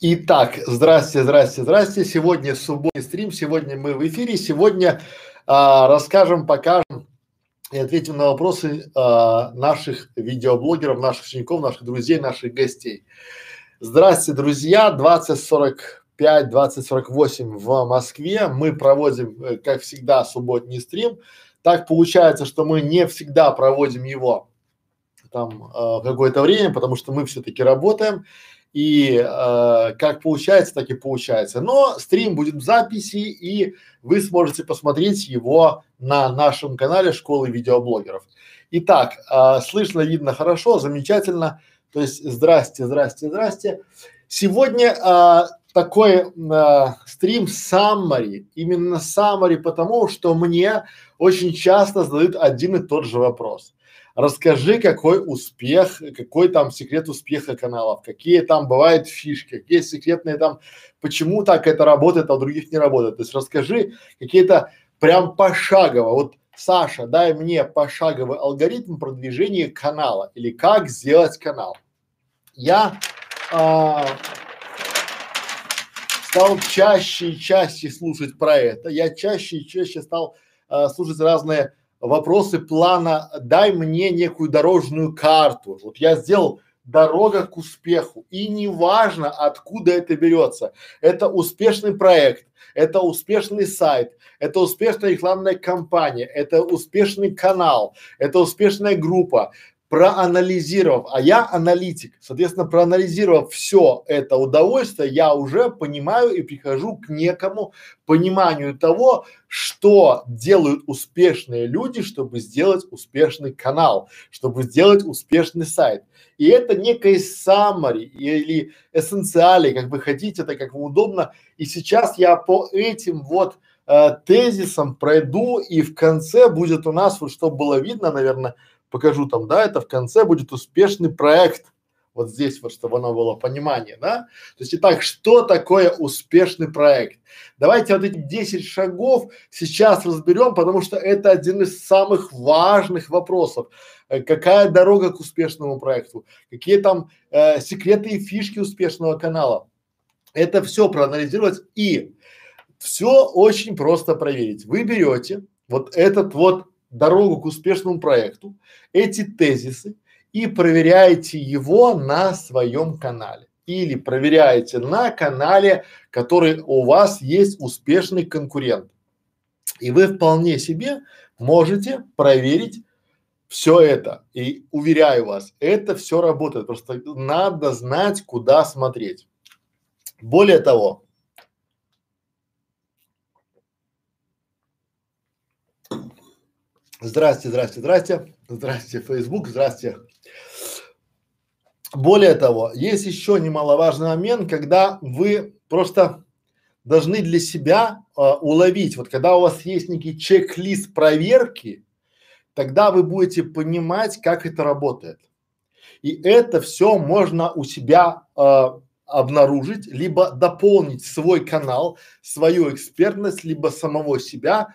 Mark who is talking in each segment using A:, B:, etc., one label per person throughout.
A: Итак, здрасте, здрасте, здрасте. Сегодня субботний стрим, сегодня мы в эфире. Сегодня а, расскажем, покажем и ответим на вопросы а, наших видеоблогеров, наших учеников, наших друзей, наших гостей. Здрасте, друзья. 2045, 2048 в Москве. Мы проводим, э, как всегда, субботний стрим. Так получается, что мы не всегда проводим его там э, какое-то время, потому что мы все-таки работаем и э, как получается, так и получается. Но стрим будет в записи, и вы сможете посмотреть его на нашем канале Школы видеоблогеров. Итак, э, слышно, видно хорошо, замечательно. То есть, здрасте, здрасте, здрасте. Сегодня э, такой э, стрим summary, именно summary, потому что мне очень часто задают один и тот же вопрос. Расскажи, какой успех, какой там секрет успеха каналов, какие там бывают фишки, какие секретные там, почему так это работает, а у других не работает. То есть расскажи какие-то прям пошагово. Вот Саша, дай мне пошаговый алгоритм продвижения канала или как сделать канал. Я а, стал чаще и чаще слушать про это. Я чаще и чаще стал а, слушать разные вопросы плана «дай мне некую дорожную карту». Вот я сделал дорога к успеху. И неважно, откуда это берется. Это успешный проект, это успешный сайт, это успешная рекламная кампания, это успешный канал, это успешная группа, проанализировав, а я аналитик, соответственно, проанализировав все это удовольствие, я уже понимаю и прихожу к некому пониманию того, что делают успешные люди, чтобы сделать успешный канал, чтобы сделать успешный сайт. И это некое summary или эссенциали, как вы хотите, это как вам удобно. И сейчас я по этим вот э, тезисам пройду, и в конце будет у нас, вот чтобы было видно, наверное, покажу там, да, это в конце будет успешный проект. Вот здесь вот, чтобы оно было понимание, да? То есть, итак, что такое успешный проект? Давайте вот эти 10 шагов сейчас разберем, потому что это один из самых важных вопросов. Э, какая дорога к успешному проекту? Какие там э, секреты и фишки успешного канала? Это все проанализировать и все очень просто проверить. Вы берете вот этот вот дорогу к успешному проекту, эти тезисы и проверяете его на своем канале или проверяете на канале, который у вас есть успешный конкурент. И вы вполне себе можете проверить все это. И уверяю вас, это все работает. Просто надо знать, куда смотреть. Более того, Здрасте, здрасте, здрасте, здрасте, Facebook, здрасте. Более того, есть еще немаловажный момент, когда вы просто должны для себя э, уловить, вот когда у вас есть некий чек-лист проверки, тогда вы будете понимать, как это работает. И это все можно у себя э, обнаружить, либо дополнить свой канал, свою экспертность, либо самого себя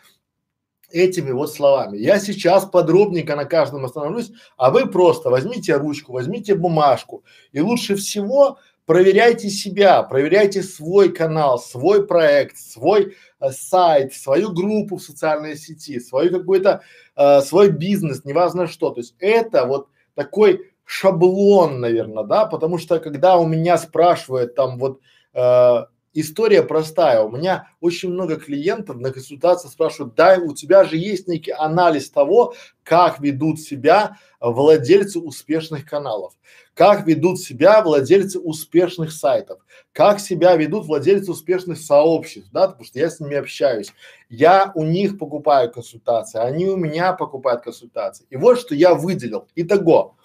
A: этими вот словами. Я сейчас подробненько на каждом остановлюсь, а вы просто возьмите ручку, возьмите бумажку и лучше всего проверяйте себя, проверяйте свой канал, свой проект, свой э, сайт, свою группу в социальной сети, свою какой-то э, свой бизнес, неважно что. То есть это вот такой шаблон, наверное, да, потому что когда у меня спрашивают там вот э, история простая. У меня очень много клиентов на консультации спрашивают, да, у тебя же есть некий анализ того, как ведут себя владельцы успешных каналов, как ведут себя владельцы успешных сайтов, как себя ведут владельцы успешных сообществ, да, потому что я с ними общаюсь. Я у них покупаю консультации, они у меня покупают консультации. И вот что я выделил. Итого,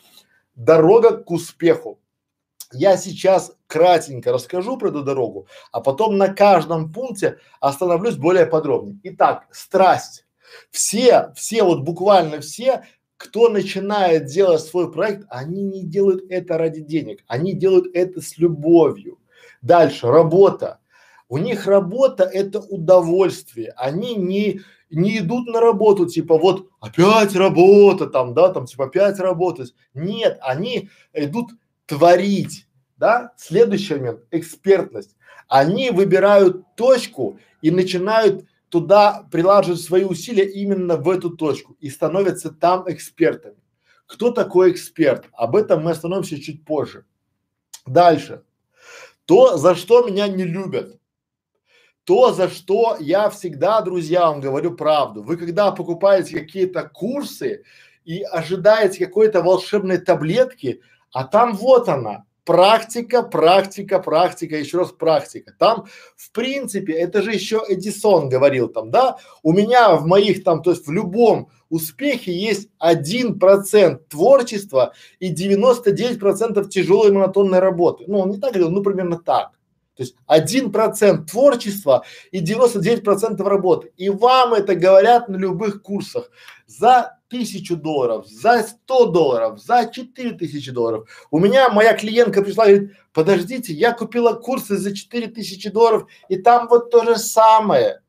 A: дорога к успеху. Я сейчас кратенько расскажу про эту дорогу, а потом на каждом пункте остановлюсь более подробно. Итак, страсть. Все, все вот буквально все, кто начинает делать свой проект, они не делают это ради денег, они делают это с любовью. Дальше, работа. У них работа это удовольствие. Они не не идут на работу, типа вот опять работа там, да, там типа опять работать. Нет, они идут творить, да, следующий момент – экспертность. Они выбирают точку и начинают туда прилаживать свои усилия именно в эту точку и становятся там экспертами. Кто такой эксперт? Об этом мы остановимся чуть позже. Дальше. То, за что меня не любят, то, за что я всегда, друзья, вам говорю правду. Вы когда покупаете какие-то курсы и ожидаете какой-то волшебной таблетки, а там вот она, практика, практика, практика, еще раз практика. Там, в принципе, это же еще Эдисон говорил там, да, у меня в моих там, то есть в любом успехе есть один процент творчества и 99 процентов тяжелой монотонной работы. Ну, он не так говорил, ну, примерно так. То есть один процент творчества и 99 процентов работы. И вам это говорят на любых курсах. За тысячу долларов, за сто долларов, за четыре тысячи долларов. У меня моя клиентка пришла и говорит, подождите, я купила курсы за четыре тысячи долларов, и там вот то же самое.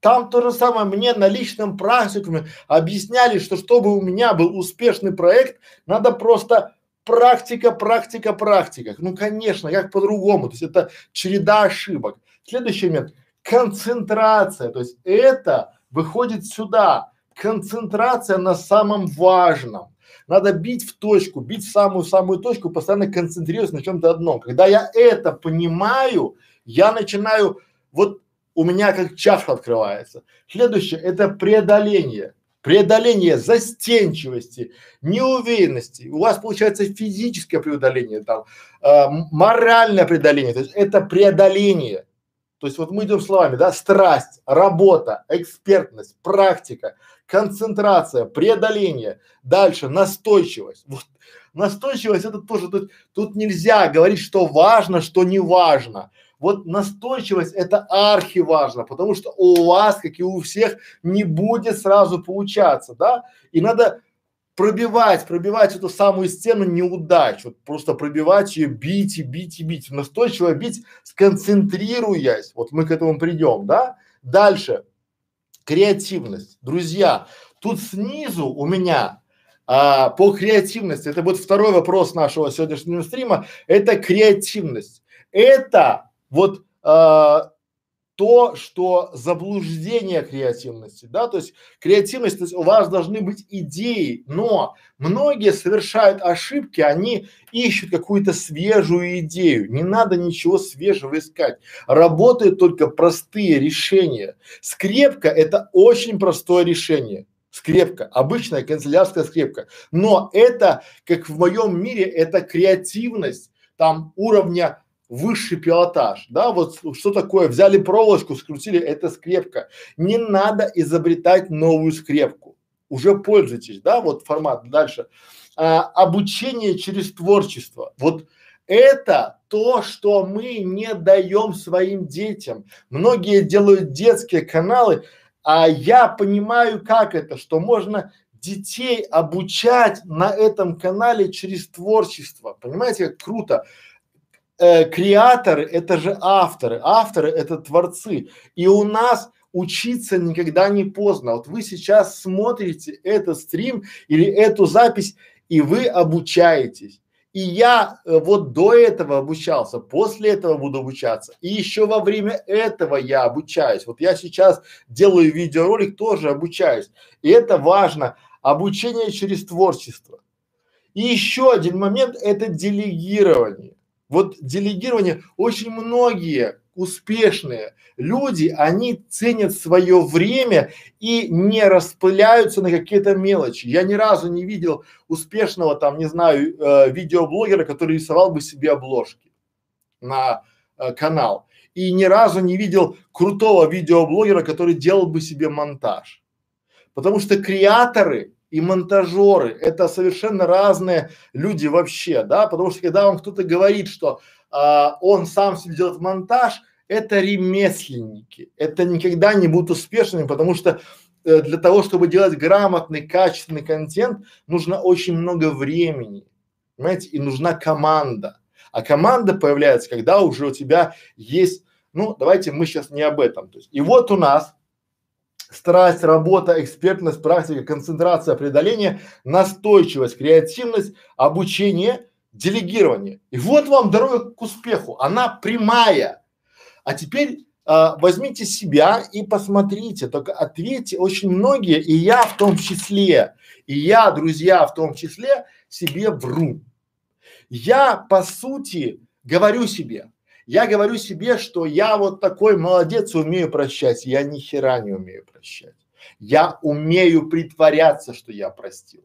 A: Там то же самое, мне на личном практикуме объясняли, что чтобы у меня был успешный проект, надо просто практика, практика, практика. Ну, конечно, как по-другому. То есть это череда ошибок. Следующий момент – концентрация. То есть это выходит сюда. Концентрация на самом важном. Надо бить в точку, бить в самую-самую точку, постоянно концентрируясь на чем-то одном. Когда я это понимаю, я начинаю, вот у меня как чаша открывается. Следующее – это преодоление преодоление застенчивости, неуверенности, у вас получается физическое преодоление, там, э, моральное преодоление, то есть это преодоление. То есть вот мы идем словами, да, страсть, работа, экспертность, практика, концентрация, преодоление, дальше настойчивость. Вот настойчивость это тоже тут, тут нельзя говорить, что важно, что не важно. Вот настойчивость это архи важно, потому что у вас, как и у всех, не будет сразу получаться, да? И надо пробивать, пробивать эту самую стену неудач, вот просто пробивать ее, бить и бить и бить, настойчиво бить, сконцентрируясь, вот мы к этому придем, да? Дальше, креативность. Друзья, тут снизу у меня а, по креативности, это будет второй вопрос нашего сегодняшнего стрима, это креативность. Это вот э, то, что заблуждение креативности, да, то есть креативность, то есть у вас должны быть идеи, но многие совершают ошибки, они ищут какую-то свежую идею, не надо ничего свежего искать, работают только простые решения. Скрепка – это очень простое решение. Скрепка, обычная канцелярская скрепка. Но это, как в моем мире, это креативность там уровня высший пилотаж, да, вот что такое, взяли проволочку, скрутили, это скрепка. Не надо изобретать новую скрепку, уже пользуйтесь, да, вот формат дальше. А, обучение через творчество, вот это то, что мы не даем своим детям. Многие делают детские каналы, а я понимаю, как это, что можно детей обучать на этом канале через творчество. Понимаете, как круто э, креаторы – это же авторы, авторы – это творцы. И у нас учиться никогда не поздно. Вот вы сейчас смотрите этот стрим или эту запись, и вы обучаетесь. И я э, вот до этого обучался, после этого буду обучаться. И еще во время этого я обучаюсь. Вот я сейчас делаю видеоролик, тоже обучаюсь. И это важно. Обучение через творчество. И еще один момент – это делегирование. Вот делегирование, очень многие успешные люди, они ценят свое время и не распыляются на какие-то мелочи. Я ни разу не видел успешного там, не знаю, э, видеоблогера, который рисовал бы себе обложки на э, канал. И ни разу не видел крутого видеоблогера, который делал бы себе монтаж. Потому что креаторы и монтажеры – это совершенно разные люди вообще, да, потому что когда вам кто-то говорит, что а, он сам себе делает монтаж, это ремесленники, это никогда не будут успешными, потому что э, для того, чтобы делать грамотный, качественный контент, нужно очень много времени, понимаете, и нужна команда. А команда появляется, когда уже у тебя есть, ну, давайте мы сейчас не об этом. То есть, и вот у нас страсть, работа, экспертность, практика, концентрация, преодоление, настойчивость, креативность, обучение, делегирование. И вот вам дорога к успеху, она прямая. А теперь а, возьмите себя и посмотрите, только ответьте, очень многие, и я в том числе, и я, друзья, в том числе, себе вру. Я, по сути, говорю себе, я говорю себе, что я вот такой молодец, умею прощать. Я ни хера не умею прощать. Я умею притворяться, что я простил.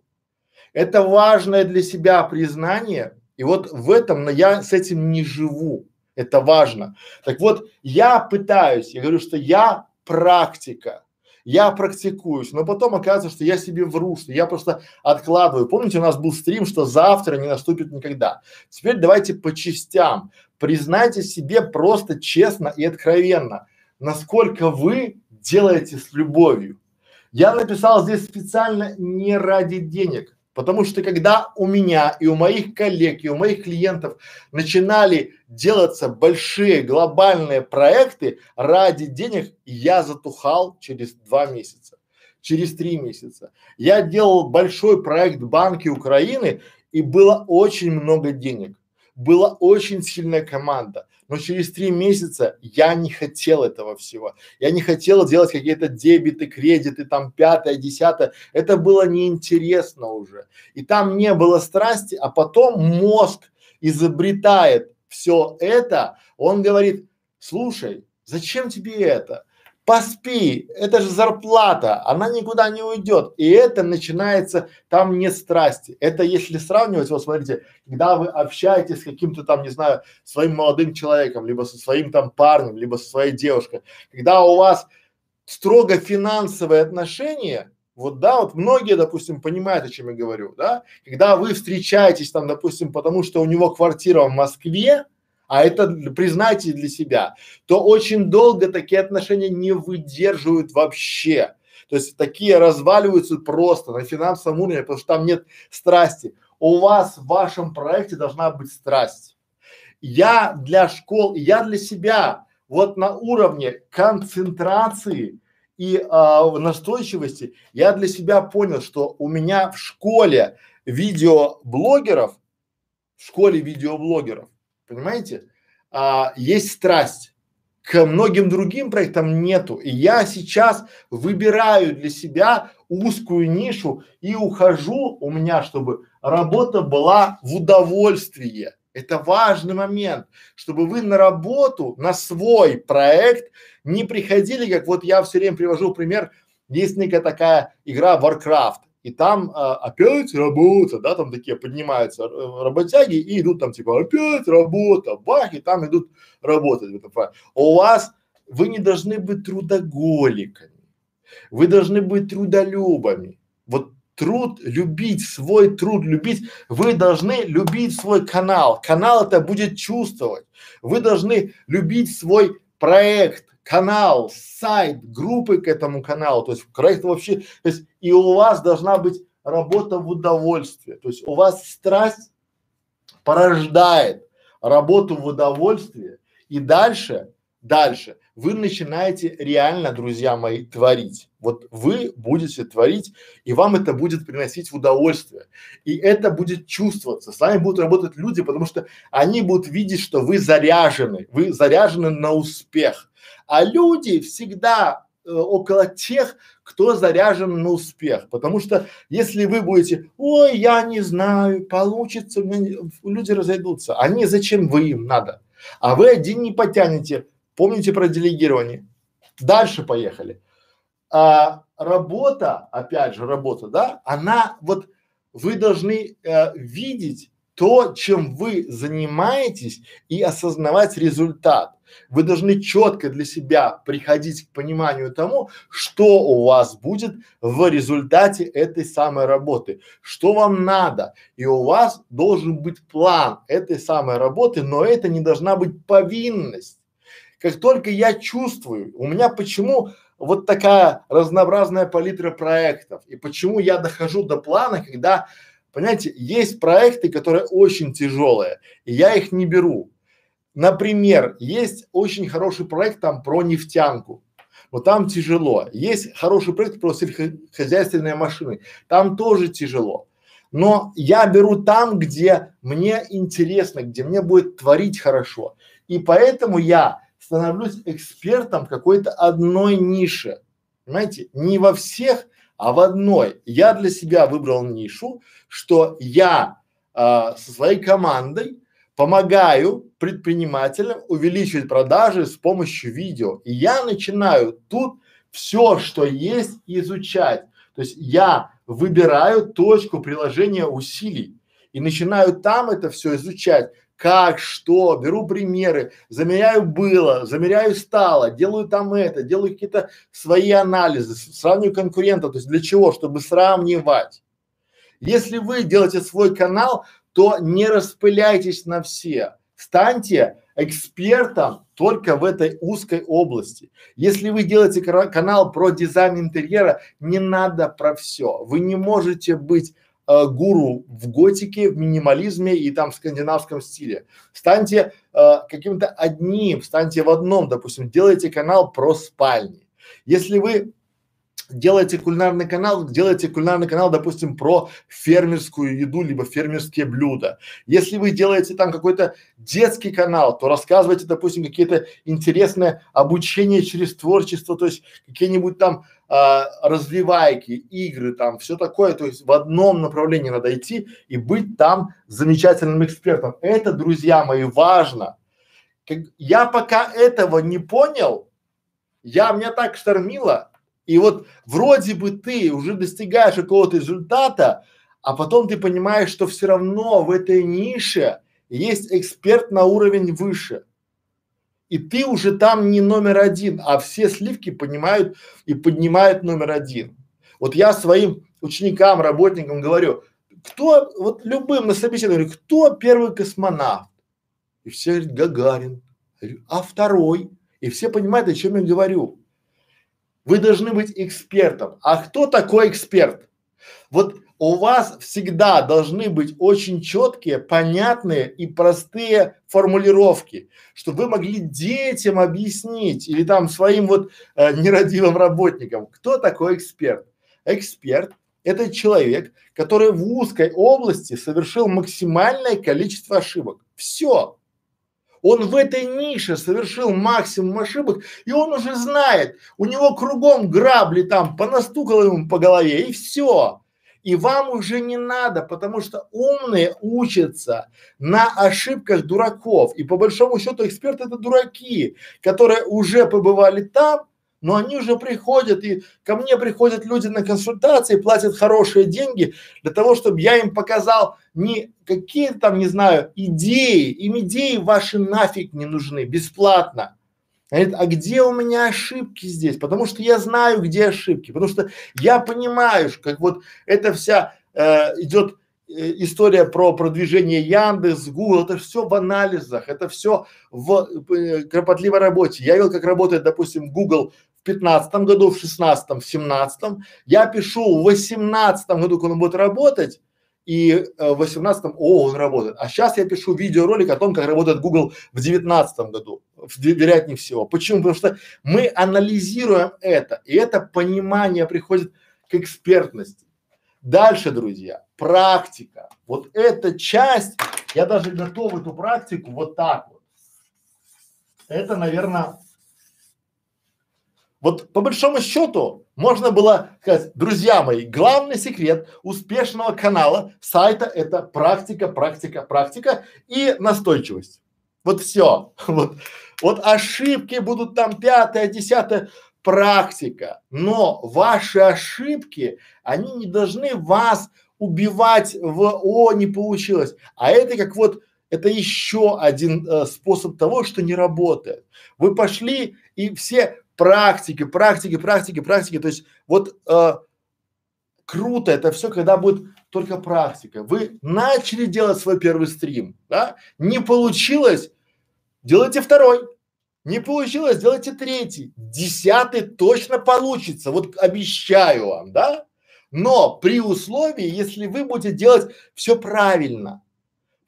A: Это важное для себя признание, и вот в этом, но я с этим не живу. Это важно. Так вот, я пытаюсь, я говорю, что я практика, я практикуюсь, но потом оказывается, что я себе вру, что я просто откладываю. Помните, у нас был стрим, что завтра не наступит никогда. Теперь давайте по частям. Признайте себе просто честно и откровенно, насколько вы делаете с любовью. Я написал здесь специально не ради денег, потому что когда у меня и у моих коллег и у моих клиентов начинали делаться большие глобальные проекты ради денег, я затухал через два месяца, через три месяца. Я делал большой проект Банки Украины и было очень много денег была очень сильная команда, но через три месяца я не хотел этого всего. Я не хотел делать какие-то дебиты, кредиты, там пятое, десятое. Это было неинтересно уже. И там не было страсти, а потом мозг изобретает все это. Он говорит, слушай, зачем тебе это? Поспи, это же зарплата, она никуда не уйдет. И это начинается там не страсти. Это если сравнивать, вот смотрите, когда вы общаетесь с каким-то там, не знаю, своим молодым человеком, либо со своим там парнем, либо со своей девушкой, когда у вас строго финансовые отношения, вот да, вот многие, допустим, понимают, о чем я говорю, да, когда вы встречаетесь там, допустим, потому что у него квартира в Москве, а это признайте для себя, то очень долго такие отношения не выдерживают вообще. То есть такие разваливаются просто на финансовом уровне, потому что там нет страсти. У вас в вашем проекте должна быть страсть. Я для школ, я для себя вот на уровне концентрации и а, настойчивости я для себя понял, что у меня в школе видеоблогеров, в школе видеоблогеров Понимаете? А, есть страсть. К многим другим проектам нету. И я сейчас выбираю для себя узкую нишу и ухожу у меня, чтобы работа была в удовольствие. Это важный момент, чтобы вы на работу, на свой проект не приходили, как вот я все время привожу пример, есть некая такая игра Warcraft и там а, опять работа, да, там такие поднимаются э, работяги и идут там типа опять работа, бах, и там идут работать У вас, вы не должны быть трудоголиками, вы должны быть трудолюбами. Вот труд, любить свой труд, любить, вы должны любить свой канал. Канал это будет чувствовать. Вы должны любить свой проект, канал, сайт, группы к этому каналу, то есть проект вообще, то есть и у вас должна быть работа в удовольствие, то есть у вас страсть порождает работу в удовольствие и дальше, дальше вы начинаете реально, друзья мои, творить. Вот вы будете творить, и вам это будет приносить удовольствие. И это будет чувствоваться. С вами будут работать люди, потому что они будут видеть, что вы заряжены, вы заряжены на успех. А люди всегда э, около тех, кто заряжен на успех. Потому что если вы будете, ой, я не знаю, получится, люди разойдутся. Они зачем вы им надо? А вы один не потянете. Помните про делегирование? Дальше поехали. А, работа, опять же, работа, да, она вот вы должны э, видеть то, чем вы занимаетесь и осознавать результат. Вы должны четко для себя приходить к пониманию тому, что у вас будет в результате этой самой работы, что вам надо. И у вас должен быть план этой самой работы, но это не должна быть повинность. Как только я чувствую, у меня почему вот такая разнообразная палитра проектов и почему я дохожу до плана, когда, понимаете, есть проекты, которые очень тяжелые, и я их не беру. Например, есть очень хороший проект там про нефтянку, но там тяжело. Есть хороший проект про сельскохозяйственные машины, там тоже тяжело. Но я беру там, где мне интересно, где мне будет творить хорошо. И поэтому я становлюсь экспертом какой-то одной нише. Понимаете? Не во всех, а в одной. Я для себя выбрал нишу, что я а, со своей командой помогаю предпринимателям увеличивать продажи с помощью видео. И я начинаю тут все, что есть, изучать. То есть я выбираю точку приложения усилий и начинаю там это все изучать. Как, что, беру примеры, замеряю было, замеряю стало, делаю там это, делаю какие-то свои анализы, сравниваю конкурентов. То есть для чего? Чтобы сравнивать. Если вы делаете свой канал, то не распыляйтесь на все. Станьте экспертом только в этой узкой области. Если вы делаете канал про дизайн интерьера, не надо про все. Вы не можете быть э, гуру в готике, в минимализме и там в скандинавском стиле. Станьте э, каким-то одним, станьте в одном, допустим, делайте канал про спальни. Если вы делаете кулинарный канал, делаете кулинарный канал, допустим, про фермерскую еду, либо фермерские блюда. Если вы делаете там какой-то детский канал, то рассказывайте, допустим, какие-то интересные обучения через творчество, то есть какие-нибудь там а, развивайки, игры там, все такое, то есть в одном направлении надо идти и быть там замечательным экспертом. Это, друзья мои, важно. Как, я пока этого не понял, я, меня так штормило, и вот вроде бы ты уже достигаешь какого-то результата, а потом ты понимаешь, что все равно в этой нише есть эксперт на уровень выше. И ты уже там не номер один, а все сливки понимают и поднимают номер один. Вот я своим ученикам, работникам говорю, кто, вот любым на собеседовании, кто первый космонавт? И все говорят, Гагарин. а второй? И все понимают, о чем я говорю. Вы должны быть экспертом. А кто такой эксперт? Вот у вас всегда должны быть очень четкие, понятные и простые формулировки, чтобы вы могли детям объяснить или там своим вот э, нерадивым работникам, кто такой эксперт. Эксперт – это человек, который в узкой области совершил максимальное количество ошибок. Все. Он в этой нише совершил максимум ошибок, и он уже знает, у него кругом грабли там, понастукал ему по голове, и все. И вам уже не надо, потому что умные учатся на ошибках дураков. И по большому счету эксперты это дураки, которые уже побывали там но они уже приходят, и ко мне приходят люди на консультации, платят хорошие деньги для того, чтобы я им показал не какие там, не знаю, идеи, им идеи ваши нафиг не нужны, бесплатно. Говорит, а где у меня ошибки здесь? Потому что я знаю, где ошибки, потому что я понимаю, как вот эта вся э, идет э, история про продвижение Яндекс, Google, это все в анализах, это все в э, кропотливой работе. Я видел, как работает, допустим, Google в пятнадцатом году, в шестнадцатом, в семнадцатом. Я пишу в восемнадцатом году, когда он будет работать, и э, в восемнадцатом, о, он работает. А сейчас я пишу видеоролик о том, как работает Google в девятнадцатом году, в, вероятнее всего. Почему? Потому что мы анализируем это, и это понимание приходит к экспертности. Дальше, друзья, практика. Вот эта часть, я даже готов эту практику вот так вот. Это, наверное, вот по большому счету можно было сказать, друзья мои, главный секрет успешного канала сайта это практика, практика, практика и настойчивость. Вот все. Вот, вот ошибки будут там пятое, десятое, практика. Но ваши ошибки, они не должны вас убивать в «о, не получилось». А это как вот, это еще один э, способ того, что не работает. Вы пошли и все практики, практики, практики, практики. То есть вот э, круто это все, когда будет только практика. Вы начали делать свой первый стрим, да? Не получилось, делайте второй. Не получилось, делайте третий. Десятый точно получится, вот обещаю вам, да? Но при условии, если вы будете делать все правильно.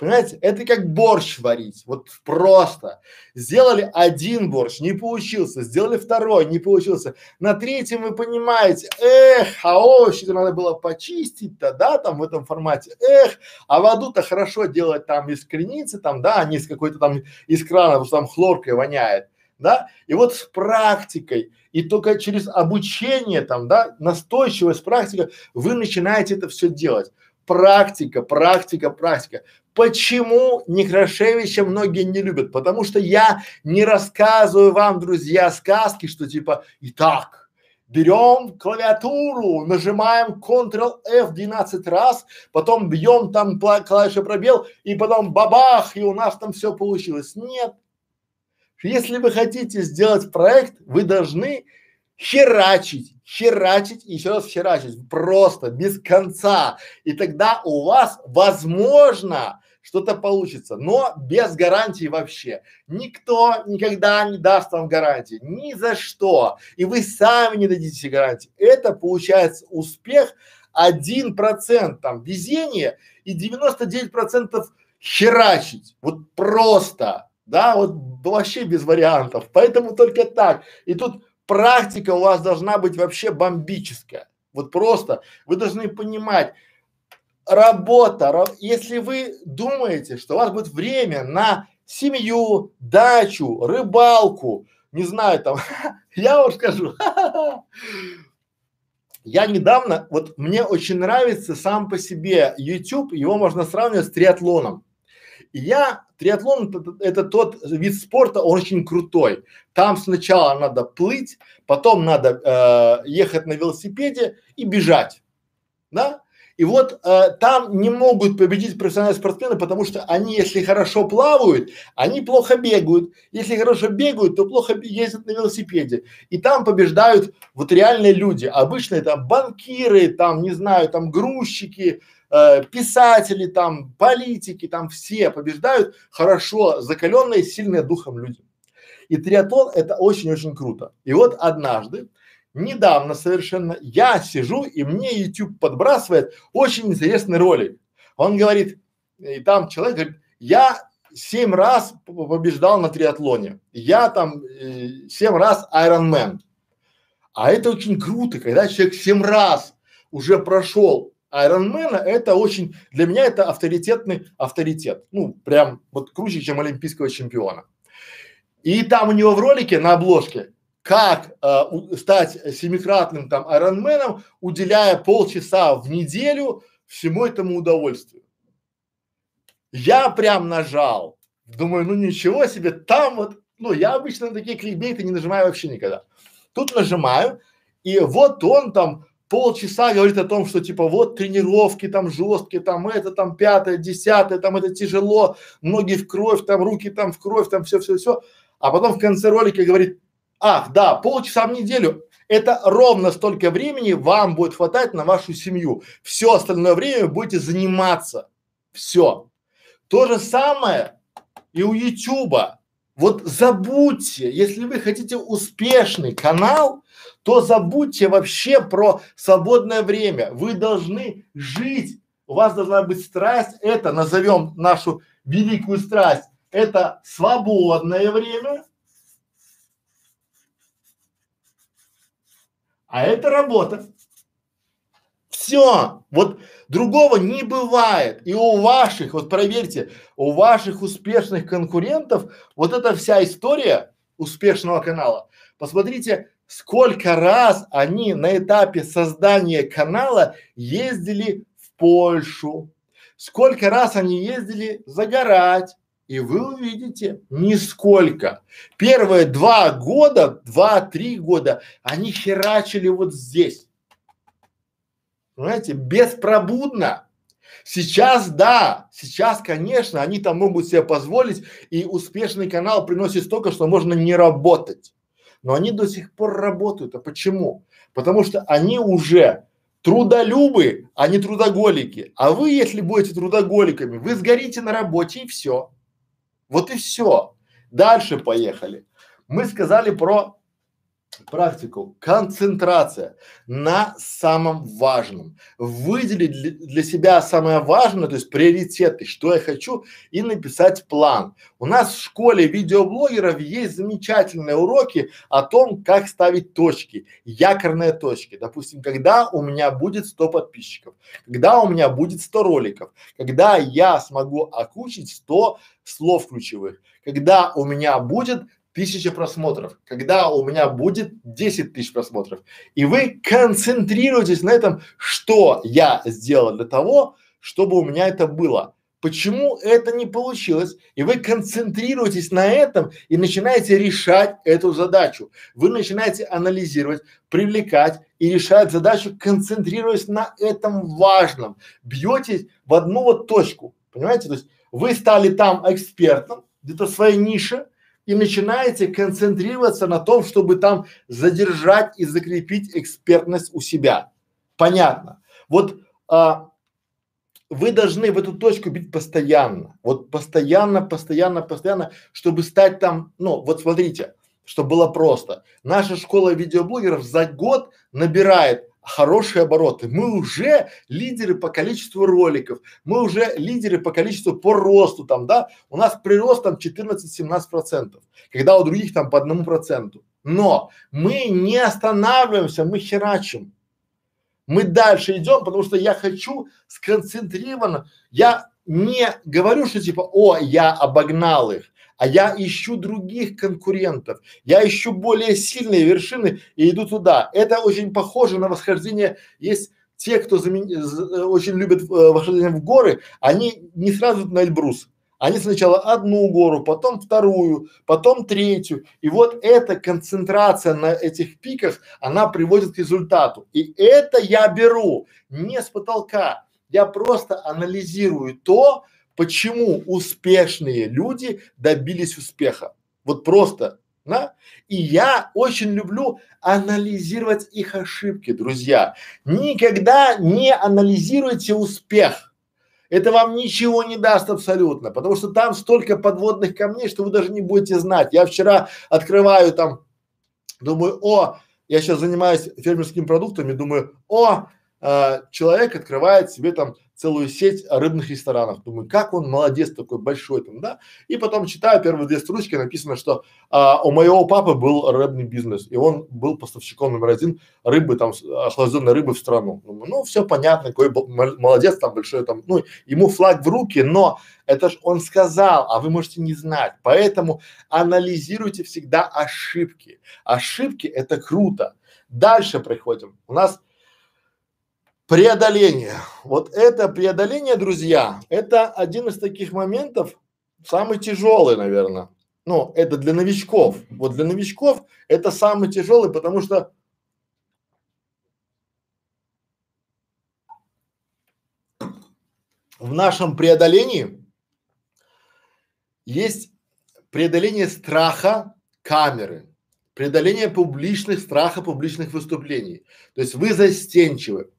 A: Понимаете, это как борщ варить, вот просто. Сделали один борщ, не получился, сделали второй, не получился. На третьем вы понимаете, эх, а овощи-то надо было почистить-то, да, там в этом формате, эх, а воду-то хорошо делать там из креницы, там, да, а не из какой-то там из крана, потому что там хлоркой воняет, да. И вот с практикой, и только через обучение там, да, настойчивость, практика, вы начинаете это все делать практика, практика, практика. Почему Некрашевича многие не любят? Потому что я не рассказываю вам, друзья, сказки, что типа, итак, берем клавиатуру, нажимаем Ctrl-F 12 раз, потом бьем там клавишу пробел, и потом бабах, и у нас там все получилось. Нет. Если вы хотите сделать проект, вы должны херачить, херачить и еще раз херачить, просто, без конца. И тогда у вас, возможно, что-то получится, но без гарантии вообще. Никто никогда не даст вам гарантии, ни за что. И вы сами не дадите гарантии. Это получается успех один процент там везение и 99 процентов херачить. Вот просто, да, вот вообще без вариантов. Поэтому только так. И тут практика у вас должна быть вообще бомбическая. Вот просто вы должны понимать, работа, если вы думаете, что у вас будет время на семью, дачу, рыбалку, не знаю там, я вам скажу, я недавно, вот мне очень нравится сам по себе YouTube, его можно сравнивать с триатлоном. И я, триатлон это, тот вид спорта, он очень крутой. Там сначала надо плыть, потом надо э, ехать на велосипеде и бежать, да? И вот э, там не могут победить профессиональные спортсмены, потому что они, если хорошо плавают, они плохо бегают. Если хорошо бегают, то плохо ездят на велосипеде. И там побеждают вот реальные люди. Обычные там банкиры, там, не знаю, там грузчики, э, писатели, там, политики, там все побеждают хорошо, закаленные, сильные духом люди. И триатлон это очень-очень круто. И вот однажды, недавно совершенно, я сижу и мне YouTube подбрасывает очень интересный ролик. Он говорит, и там человек говорит, я семь раз побеждал на триатлоне, я там э, семь раз Ironman. А это очень круто, когда человек семь раз уже прошел Айронмена это очень, для меня это авторитетный авторитет. Ну, прям вот круче, чем олимпийского чемпиона. И там у него в ролике на обложке, как э, у, стать семикратным там айронменом, уделяя полчаса в неделю всему этому удовольствию. Я прям нажал. Думаю, ну ничего себе, там вот, ну я обычно на такие кликбейты не нажимаю вообще никогда. Тут нажимаю, и вот он там полчаса говорит о том, что типа вот тренировки там жесткие, там это, там пятое, десятое, там это тяжело, ноги в кровь, там руки там в кровь, там все-все-все. А потом в конце ролика говорит, ах, да, полчаса в неделю, это ровно столько времени вам будет хватать на вашу семью. Все остальное время будете заниматься. Все. То же самое и у Ютуба. Вот забудьте, если вы хотите успешный канал, то забудьте вообще про свободное время. Вы должны жить. У вас должна быть страсть. Это назовем нашу великую страсть. Это свободное время. А это работа. Все, вот другого не бывает. И у ваших, вот проверьте, у ваших успешных конкурентов вот эта вся история успешного канала. Посмотрите, сколько раз они на этапе создания канала ездили в Польшу, сколько раз они ездили загорать, и вы увидите нисколько. Первые два года, два-три года они херачили вот здесь. Понимаете, беспробудно. Сейчас да, сейчас, конечно, они там могут себе позволить, и успешный канал приносит столько, что можно не работать. Но они до сих пор работают. А почему? Потому что они уже трудолюбы, а не трудоголики. А вы, если будете трудоголиками, вы сгорите на работе и все. Вот и все. Дальше поехали. Мы сказали про практику. Концентрация на самом важном. Выделить для, себя самое важное, то есть приоритеты, что я хочу, и написать план. У нас в школе видеоблогеров есть замечательные уроки о том, как ставить точки, якорные точки. Допустим, когда у меня будет 100 подписчиков, когда у меня будет 100 роликов, когда я смогу окучить 100 слов ключевых, когда у меня будет тысяча просмотров, когда у меня будет 10 тысяч просмотров. И вы концентрируетесь на этом, что я сделал для того, чтобы у меня это было. Почему это не получилось? И вы концентрируетесь на этом и начинаете решать эту задачу. Вы начинаете анализировать, привлекать и решать задачу, концентрируясь на этом важном. Бьетесь в одну вот точку. Понимаете? То есть вы стали там экспертом, где-то в своей нише, и начинаете концентрироваться на том, чтобы там задержать и закрепить экспертность у себя. Понятно. Вот а, вы должны в эту точку бить постоянно. Вот постоянно, постоянно, постоянно, чтобы стать там, ну, вот смотрите, чтобы было просто. Наша школа видеоблогеров за год набирает хорошие обороты. Мы уже лидеры по количеству роликов, мы уже лидеры по количеству по росту там, да, у нас прирост там 14-17 процентов, когда у других там по одному проценту. Но мы не останавливаемся, мы херачим. Мы дальше идем, потому что я хочу сконцентрированно, я не говорю, что типа, о, я обогнал их, а я ищу других конкурентов, я ищу более сильные вершины и иду туда. Это очень похоже на восхождение. Есть те, кто замен... очень любят э, восхождение в горы, они не сразу на Эльбрус. Они сначала одну гору, потом вторую, потом третью. И вот эта концентрация на этих пиках, она приводит к результату. И это я беру не с потолка. Я просто анализирую то, почему успешные люди добились успеха. Вот просто, да? И я очень люблю анализировать их ошибки, друзья. Никогда не анализируйте успех. Это вам ничего не даст абсолютно, потому что там столько подводных камней, что вы даже не будете знать. Я вчера открываю там, думаю, о, я сейчас занимаюсь фермерскими продуктами, думаю, о, э, человек открывает себе там целую сеть рыбных ресторанов. Думаю, как он молодец такой большой там, да? И потом читаю первые две строчки, написано, что а, у моего папы был рыбный бизнес, и он был поставщиком номер один рыбы, там, охлажденной рыбы в страну. Думаю, ну, все понятно, какой молодец там большой там, ну, ему флаг в руки, но это ж он сказал, а вы можете не знать. Поэтому анализируйте всегда ошибки. Ошибки это круто. Дальше приходим. У нас Преодоление. Вот это преодоление, друзья, это один из таких моментов, самый тяжелый, наверное. Ну, это для новичков. Вот для новичков это самый тяжелый, потому что в нашем преодолении есть преодоление страха камеры, преодоление публичных страха публичных выступлений. То есть вы застенчивы,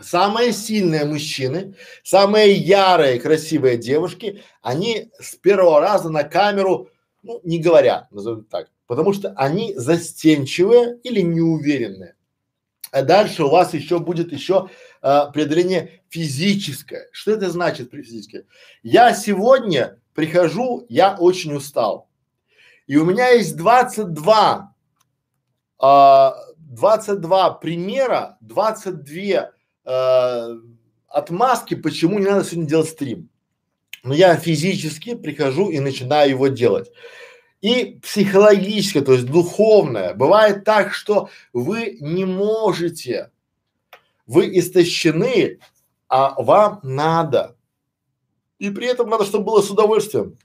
A: Самые сильные мужчины, самые ярые, красивые девушки, они с первого раза на камеру, ну, не говорят, назовем так, потому что они застенчивые или неуверенные. А дальше у вас еще будет еще а, преодоление физическое. Что это значит физическое? Я сегодня прихожу, я очень устал. И у меня есть 22, а, 22 примера, 22 э, отмазки, почему не надо сегодня делать стрим. Но я физически прихожу и начинаю его делать. И психологическое, то есть духовное. Бывает так, что вы не можете, вы истощены, а вам надо. И при этом надо, чтобы было с удовольствием.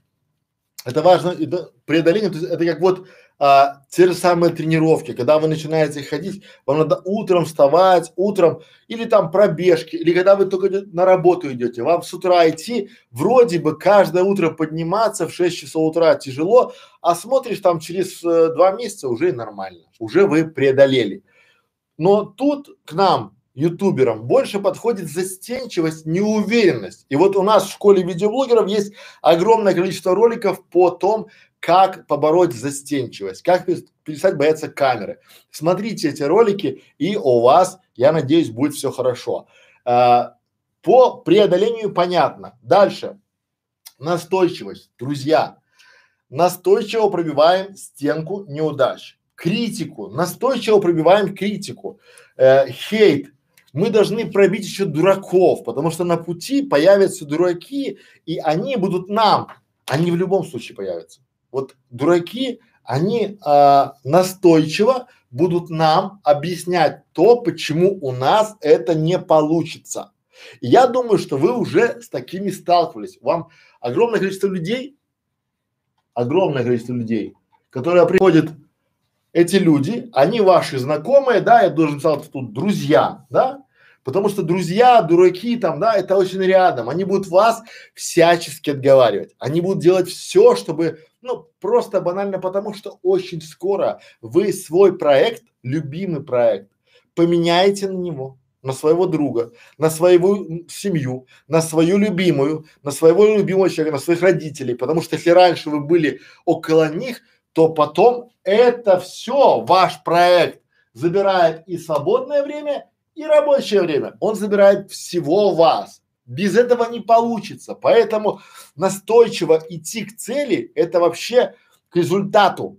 A: Это важно, это преодоление, то есть это как вот а, те же самые тренировки, когда вы начинаете ходить, вам надо утром вставать, утром или там пробежки, или когда вы только на работу идете, вам с утра идти, вроде бы каждое утро подниматься в 6 часов утра тяжело, а смотришь там через э, два месяца уже нормально, уже вы преодолели. Но тут к нам ютуберам больше подходит застенчивость, неуверенность. И вот у нас в школе видеоблогеров есть огромное количество роликов по том, как побороть застенчивость, как перестать бояться камеры. Смотрите эти ролики, и у вас, я надеюсь, будет все хорошо. А, по преодолению понятно. Дальше. Настойчивость. Друзья, настойчиво пробиваем стенку неудач. Критику. Настойчиво пробиваем критику. Э, хейт мы должны пробить еще дураков, потому что на пути появятся дураки, и они будут нам, они в любом случае появятся. Вот дураки, они а, настойчиво будут нам объяснять то, почему у нас это не получится. И я думаю, что вы уже с такими сталкивались. Вам огромное количество людей, огромное количество людей, которые приходят эти люди, они ваши знакомые, да, я должен сказать тут друзья, да, потому что друзья, дураки там, да, это очень рядом, они будут вас всячески отговаривать, они будут делать все, чтобы, ну, просто банально потому, что очень скоро вы свой проект, любимый проект, поменяете на него, на своего друга, на свою семью, на свою любимую, на своего любимого человека, на своих родителей, потому что если раньше вы были около них, то потом это все ваш проект забирает и свободное время, и рабочее время. Он забирает всего вас. Без этого не получится. Поэтому настойчиво идти к цели – это вообще к результату,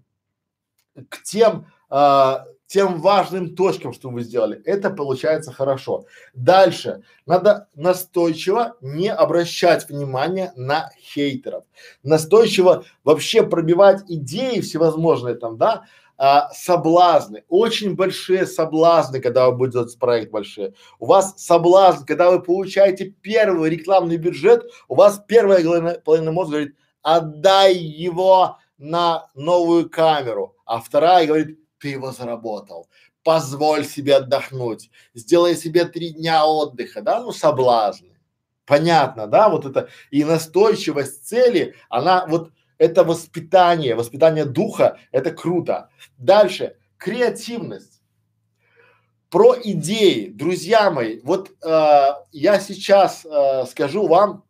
A: к тем, э, тем важным точкам, что вы сделали. Это получается хорошо. Дальше. Надо настойчиво не обращать внимания на хейтеров. Настойчиво вообще пробивать идеи всевозможные там, да, а, соблазны, очень большие соблазны, когда вы будете делать проект большие. У вас соблазн, когда вы получаете первый рекламный бюджет, у вас первая половина, половина мозга говорит, отдай его на новую камеру, а вторая говорит, ты его заработал, позволь себе отдохнуть, сделай себе три дня отдыха, да, ну соблазны. Понятно, да, вот это. И настойчивость цели, она вот это воспитание, воспитание духа, это круто. Дальше, креативность. Про идеи, друзья мои, вот э, я сейчас э, скажу вам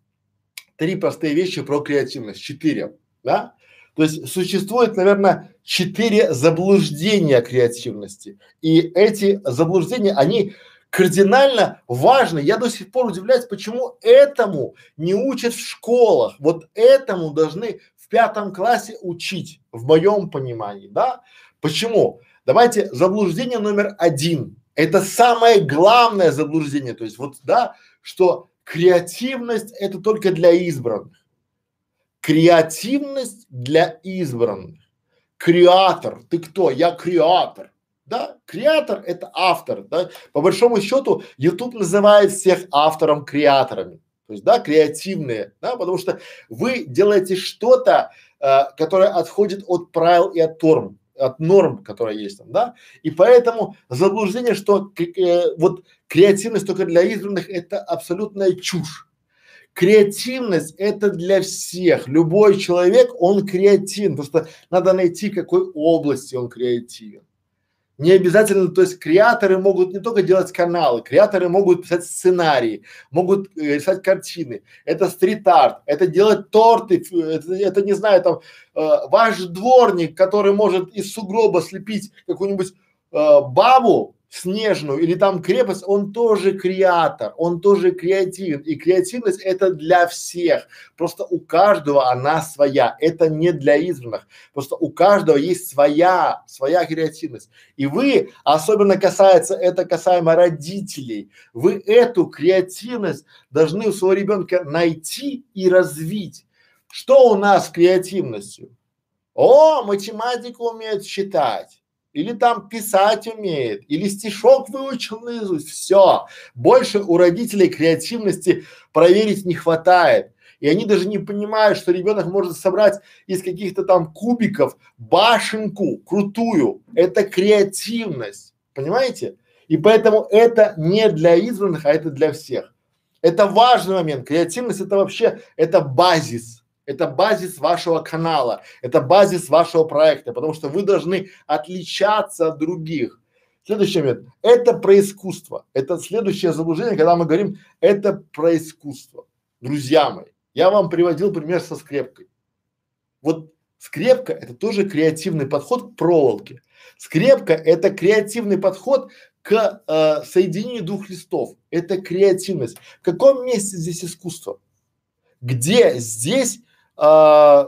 A: три простые вещи про креативность, четыре, да? То есть существует, наверное, четыре заблуждения креативности, и эти заблуждения, они кардинально важны. Я до сих пор удивляюсь, почему этому не учат в школах. Вот этому должны пятом классе учить, в моем понимании, да? Почему? Давайте заблуждение номер один. Это самое главное заблуждение, то есть вот, да, что креативность это только для избранных. Креативность для избранных. Креатор, ты кто? Я креатор. Да, креатор это автор, да. По большому счету YouTube называет всех автором креаторами. То есть, да, креативные, да, потому что вы делаете что-то, э, которое отходит от правил и от норм, от норм, которые есть там, да, и поэтому заблуждение, что э, вот креативность только для избранных, это абсолютная чушь. Креативность это для всех. Любой человек, он креативен, просто надо найти, какой области он креативен. Не обязательно, то есть креаторы могут не только делать каналы, креаторы могут писать сценарии, могут э, рисовать картины. Это стрит-арт, это делать торты, это, это не знаю, там э, ваш дворник, который может из сугроба слепить какую-нибудь э, бабу, снежную или там крепость, он тоже креатор, он тоже креативен. И креативность это для всех. Просто у каждого она своя. Это не для избранных. Просто у каждого есть своя, своя креативность. И вы, особенно касается, это касаемо родителей, вы эту креативность должны у своего ребенка найти и развить. Что у нас с креативностью? О, математику умеет считать или там писать умеет, или стишок выучил наизусть, все. Больше у родителей креативности проверить не хватает. И они даже не понимают, что ребенок может собрать из каких-то там кубиков башенку крутую. Это креативность, понимаете? И поэтому это не для избранных, а это для всех. Это важный момент. Креативность это вообще, это базис это базис вашего канала, это базис вашего проекта, потому что вы должны отличаться от других. Следующий момент. Это про искусство. Это следующее заблуждение, когда мы говорим, это про искусство. Друзья мои, я вам приводил пример со скрепкой. Вот Скрепка – это тоже креативный подход к проволоке. Скрепка – это креативный подход к э, соединению двух листов. Это креативность. В каком месте здесь искусство? Где здесь э,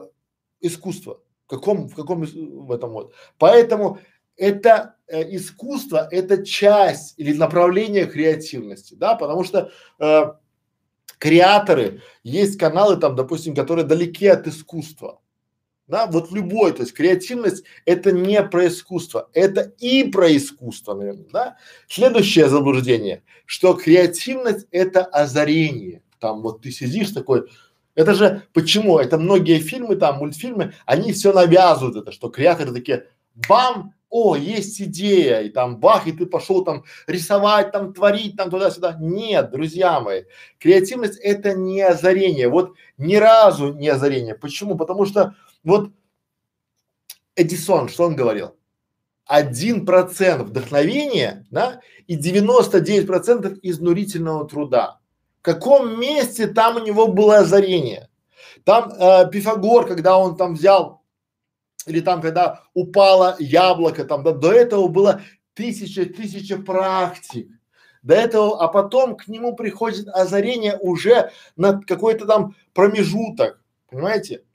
A: искусство? В каком, в каком в этом вот? Поэтому это э, искусство, это часть или направление креативности, да, потому что э, креаторы, есть каналы там, допустим, которые далеки от искусства, да, вот любой, то есть креативность это не про искусство, это и про искусство, наверное, да. Следующее заблуждение, что креативность это озарение, там вот ты сидишь такой, это же почему? Это многие фильмы там, мультфильмы, они все навязывают это, что креаторы такие, бам, о, есть идея, и там бах, и ты пошел там рисовать, там творить, там туда-сюда. Нет, друзья мои, креативность это не озарение, вот ни разу не озарение. Почему? Потому что вот Эдисон, что он говорил? Один процент вдохновения, да, и 99 процентов изнурительного труда. Каком месте там у него было озарение? Там э, Пифагор, когда он там взял, или там, когда упало яблоко, там, да, до этого было тысяча, тысяча практик. До этого, а потом к нему приходит озарение уже на какой-то там промежуток, понимаете?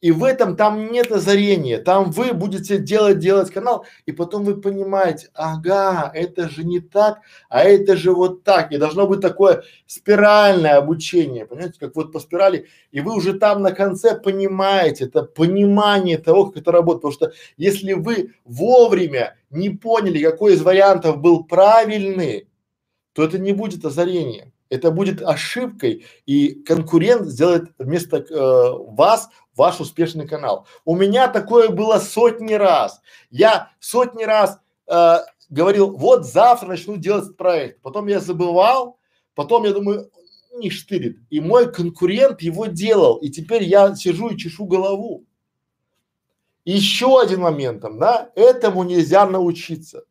A: И в этом там нет озарения, там вы будете делать, делать канал, и потом вы понимаете, ага, это же не так, а это же вот так. И должно быть такое спиральное обучение, понимаете, как вот по спирали, и вы уже там на конце понимаете, это понимание того, как это работает. Потому что если вы вовремя не поняли, какой из вариантов был правильный, то это не будет озарением это будет ошибкой, и конкурент сделает вместо э, вас ваш успешный канал. У меня такое было сотни раз. Я сотни раз э, говорил, вот завтра начну делать проект. Потом я забывал, потом я думаю, не штырит. И мой конкурент его делал, и теперь я сижу и чешу голову. Еще один момент, да, этому нельзя научиться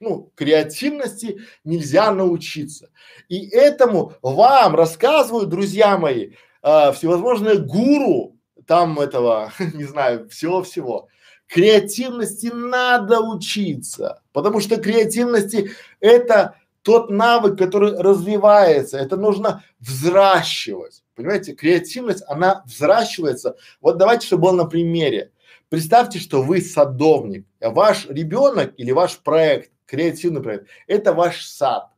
A: ну, креативности нельзя научиться. И этому вам рассказывают, друзья мои, э, всевозможные гуру там этого, не знаю, всего-всего. Креативности надо учиться, потому что креативности это тот навык, который развивается, это нужно взращивать. Понимаете, креативность, она взращивается. Вот давайте, чтобы было на примере. Представьте, что вы садовник, ваш ребенок или ваш проект креативный проект, это ваш сад.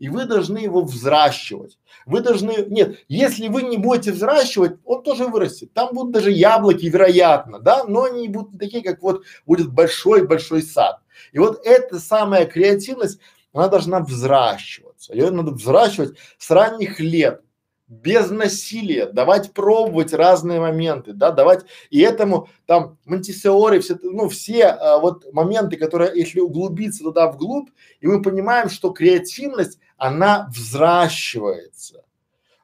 A: И вы должны его взращивать. Вы должны, нет, если вы не будете взращивать, он тоже вырастет. Там будут даже яблоки, вероятно, да, но они будут такие, как вот будет большой-большой сад. И вот эта самая креативность, она должна взращиваться. Ее надо взращивать с ранних лет без насилия, давать пробовать разные моменты, да, давать и этому там Монтисеори, все, ну все а, вот моменты, которые, если углубиться туда вглубь, и мы понимаем, что креативность, она взращивается.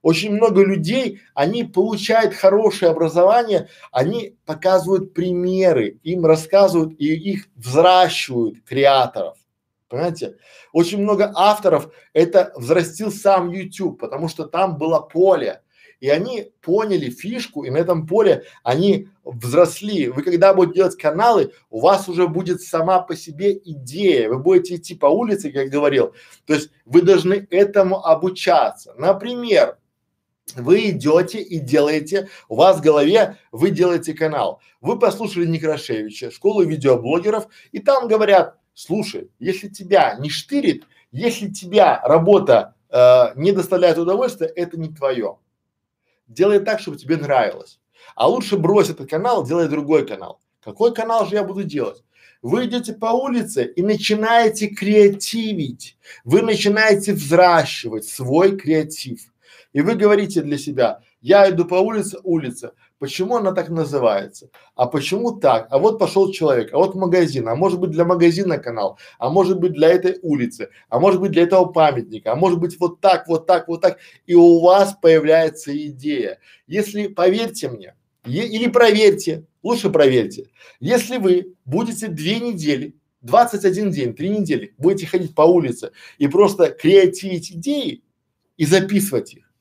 A: Очень много людей, они получают хорошее образование, они показывают примеры, им рассказывают и их взращивают креаторов. Понимаете? Очень много авторов это взрастил сам YouTube, потому что там было поле. И они поняли фишку, и на этом поле они взросли. Вы когда будете делать каналы, у вас уже будет сама по себе идея. Вы будете идти по улице, как я говорил. То есть вы должны этому обучаться. Например, вы идете и делаете, у вас в голове вы делаете канал. Вы послушали Некрашевича, школу видеоблогеров, и там говорят, слушай, если тебя не штырит, если тебя работа э, не доставляет удовольствия, это не твое. Делай так, чтобы тебе нравилось. А лучше брось этот канал, делай другой канал. Какой канал же я буду делать? Вы идете по улице и начинаете креативить. Вы начинаете взращивать свой креатив. И вы говорите для себя, я иду по улице, улица, Почему она так называется? А почему так? А вот пошел человек, а вот магазин, а может быть для магазина канал, а может быть для этой улицы, а может быть для этого памятника, а может быть вот так, вот так, вот так. И у вас появляется идея. Если, поверьте мне, или проверьте, лучше проверьте, если вы будете две недели 21 день, три недели будете ходить по улице и просто креативить идеи и записывать их,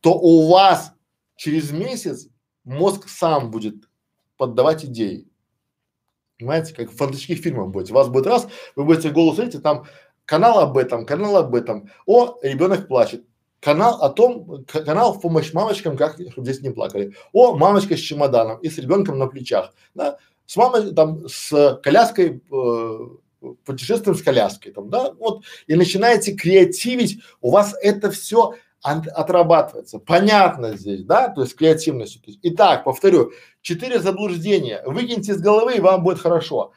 A: то у вас через месяц мозг сам будет поддавать идеи. Понимаете, как в фантастических фильмах будет. У вас будет раз, вы будете голос смотрите, там канал об этом, канал об этом. О, ребенок плачет. Канал о том, канал в помощь мамочкам, как чтобы здесь не плакали. О, мамочка с чемоданом и с ребенком на плечах. Да? С мамой там с коляской э, путешествуем с коляской, там, да, вот, и начинаете креативить, у вас это все отрабатывается. Понятно здесь, да, то есть креативность. Итак, повторю, четыре заблуждения. Выкиньте из головы, и вам будет хорошо.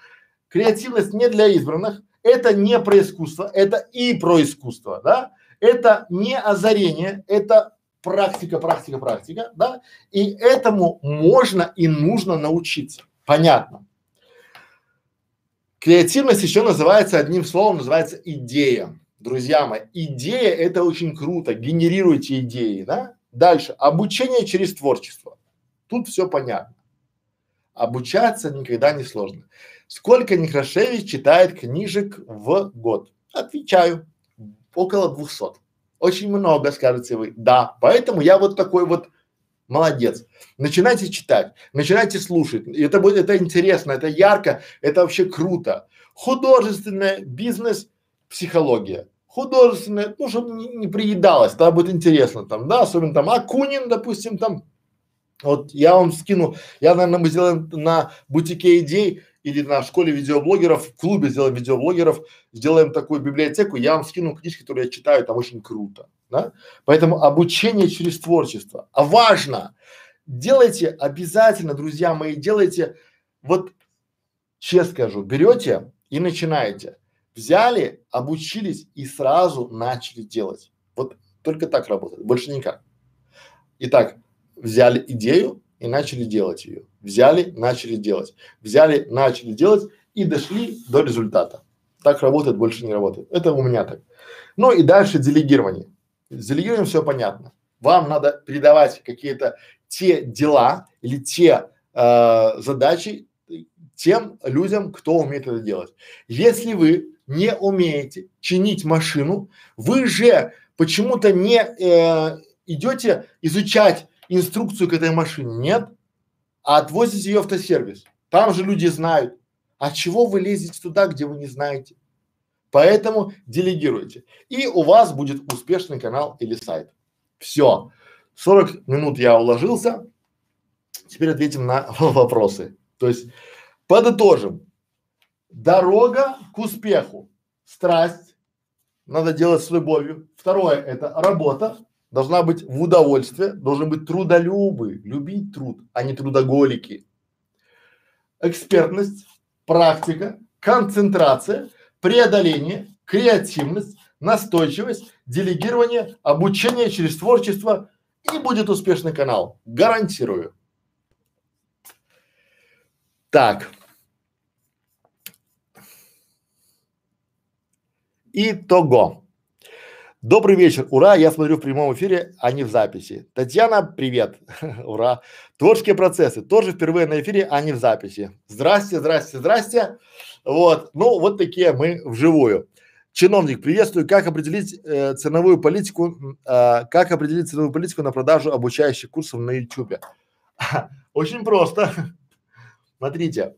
A: Креативность не для избранных, это не про искусство, это и про искусство, да, это не озарение, это практика, практика, практика, да, и этому можно и нужно научиться. Понятно. Креативность еще называется одним словом, называется идея. Друзья мои, идея это очень круто, генерируйте идеи, да? Дальше, обучение через творчество. Тут все понятно. Обучаться никогда не сложно. Сколько Некрашевич читает книжек в год? Отвечаю, около двухсот. Очень много, скажете вы. Да, поэтому я вот такой вот Молодец. Начинайте читать, начинайте слушать. Это будет, это интересно, это ярко, это вообще круто. Художественная бизнес, психология. Художественная, ну, чтобы не, не приедалось, тогда будет интересно там, да, особенно там Акунин, допустим, там. Вот я вам скину, я, наверное, мы сделаем на бутике идей или на школе видеоблогеров, в клубе сделаем видеоблогеров, сделаем такую библиотеку, я вам скину книжки, которые я читаю, там очень круто да? Поэтому обучение через творчество. А важно, делайте обязательно, друзья мои, делайте, вот честно скажу, берете и начинаете. Взяли, обучились и сразу начали делать. Вот только так работает, больше никак. Итак, взяли идею и начали делать ее. Взяли, начали делать. Взяли, начали делать и дошли до результата. Так работает, больше не работает. Это у меня так. Ну и дальше делегирование. С делегированием все понятно. Вам надо передавать какие-то те дела или те э, задачи тем людям, кто умеет это делать. Если вы не умеете чинить машину, вы же почему-то не э, идете изучать инструкцию к этой машине, нет, а отвозите ее в автосервис. Там же люди знают. А чего вы лезете туда, где вы не знаете? Поэтому делегируйте. И у вас будет успешный канал или сайт. Все. 40 минут я уложился. Теперь ответим на вопросы. То есть подытожим. Дорога к успеху. Страсть. Надо делать с любовью. Второе – это работа. Должна быть в удовольствие. Должны быть трудолюбы. Любить труд, а не трудоголики. Экспертность, практика, концентрация – преодоление, креативность, настойчивость, делегирование, обучение через творчество и будет успешный канал. Гарантирую. Так. Итого. Добрый вечер, ура, я смотрю в прямом эфире, а не в записи. Татьяна, привет, ура. Творческие процессы, тоже впервые на эфире, а не в записи. Здрасте, здрасте, здрасте. Вот, ну вот такие мы вживую. Чиновник, приветствую. Как определить э, ценовую политику, э, как определить ценовую политику на продажу обучающих курсов на YouTube? Очень просто. Смотрите,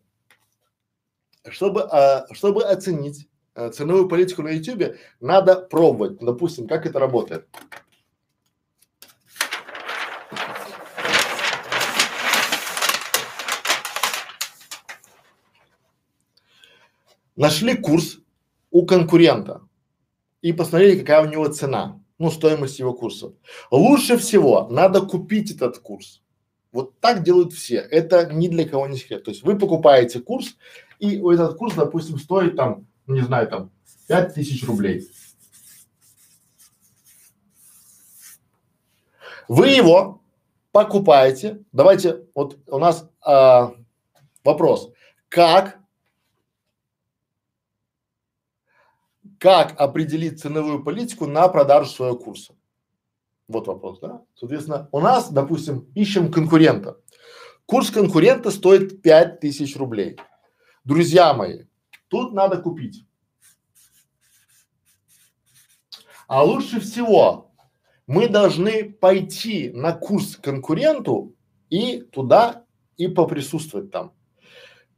A: чтобы, э, чтобы оценить э, ценовую политику на YouTube, надо пробовать. Допустим, как это работает. Нашли курс у конкурента и посмотрели, какая у него цена, ну, стоимость его курса. Лучше всего надо купить этот курс. Вот так делают все. Это ни для кого не секрет. То есть вы покупаете курс, и этот курс, допустим, стоит там, не знаю, там, пять тысяч рублей. Вы его покупаете. Давайте, вот у нас а, вопрос. Как как определить ценовую политику на продажу своего курса? Вот вопрос, да? Соответственно, у нас, допустим, ищем конкурента. Курс конкурента стоит пять тысяч рублей. Друзья мои, тут надо купить. А лучше всего мы должны пойти на курс конкуренту и туда и поприсутствовать там.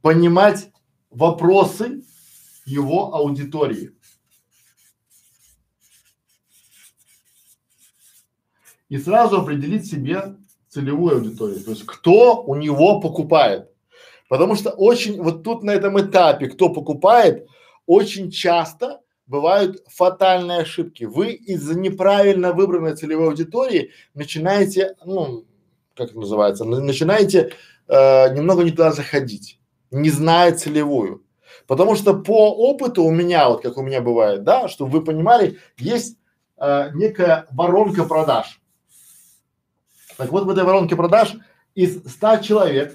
A: Понимать вопросы его аудитории. И сразу определить себе целевую аудиторию, то есть кто у него покупает. Потому что очень, вот тут на этом этапе, кто покупает, очень часто бывают фатальные ошибки. Вы из-за неправильно выбранной целевой аудитории начинаете, ну, как это называется, начинаете э, немного не туда заходить, не зная целевую. Потому что по опыту у меня, вот как у меня бывает, да, чтобы вы понимали, есть э, некая воронка продаж. Так вот в этой воронке продаж из 100 человек,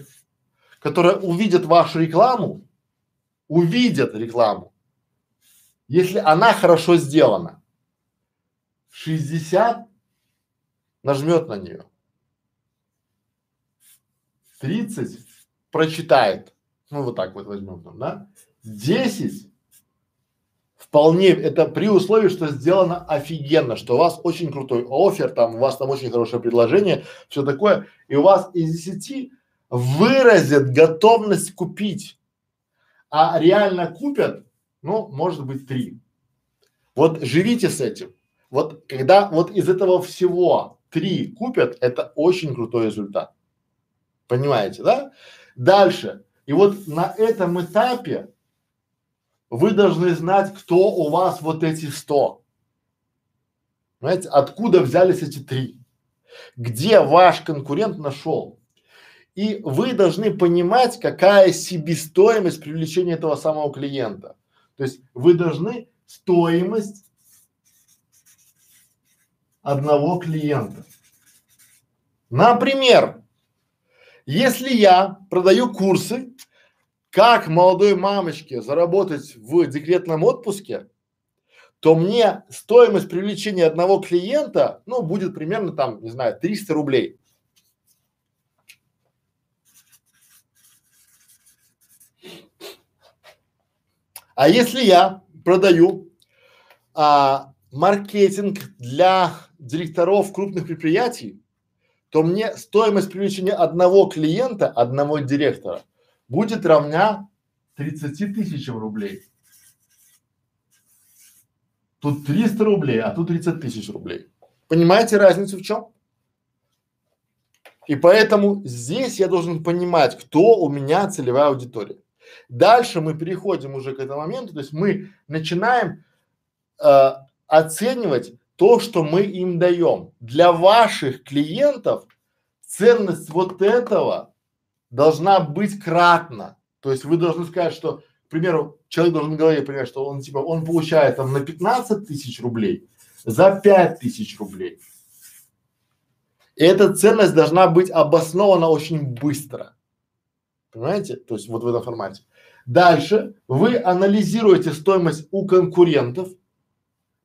A: которые увидят вашу рекламу, увидят рекламу, если она хорошо сделана, 60 нажмет на нее, 30 прочитает, ну вот так вот возьмем да, 10 вполне, это при условии, что сделано офигенно, что у вас очень крутой офер, там у вас там очень хорошее предложение, все такое, и у вас из 10 выразят готовность купить, а реально купят ну, может быть, три. Вот живите с этим. Вот когда вот из этого всего три купят, это очень крутой результат. Понимаете, да? Дальше. И вот на этом этапе вы должны знать, кто у вас вот эти сто. Понимаете, откуда взялись эти три? Где ваш конкурент нашел? И вы должны понимать, какая себестоимость привлечения этого самого клиента. То есть вы должны стоимость одного клиента. Например, если я продаю курсы, как молодой мамочке заработать в декретном отпуске, то мне стоимость привлечения одного клиента, ну, будет примерно там, не знаю, 300 рублей. А если я продаю а, маркетинг для директоров крупных предприятий, то мне стоимость привлечения одного клиента, одного директора будет равня 30 тысячам рублей. Тут 300 рублей, а тут 30 тысяч рублей. Понимаете разницу в чем? И поэтому здесь я должен понимать, кто у меня целевая аудитория. Дальше мы переходим уже к этому моменту, то есть мы начинаем э, оценивать то, что мы им даем. Для ваших клиентов ценность вот этого должна быть кратна. То есть вы должны сказать, что, к примеру, человек должен говорить, например, что он типа, он получает там на 15 тысяч рублей за 5 тысяч рублей. И эта ценность должна быть обоснована очень быстро. Понимаете? То есть вот в этом формате. Дальше вы анализируете стоимость у конкурентов,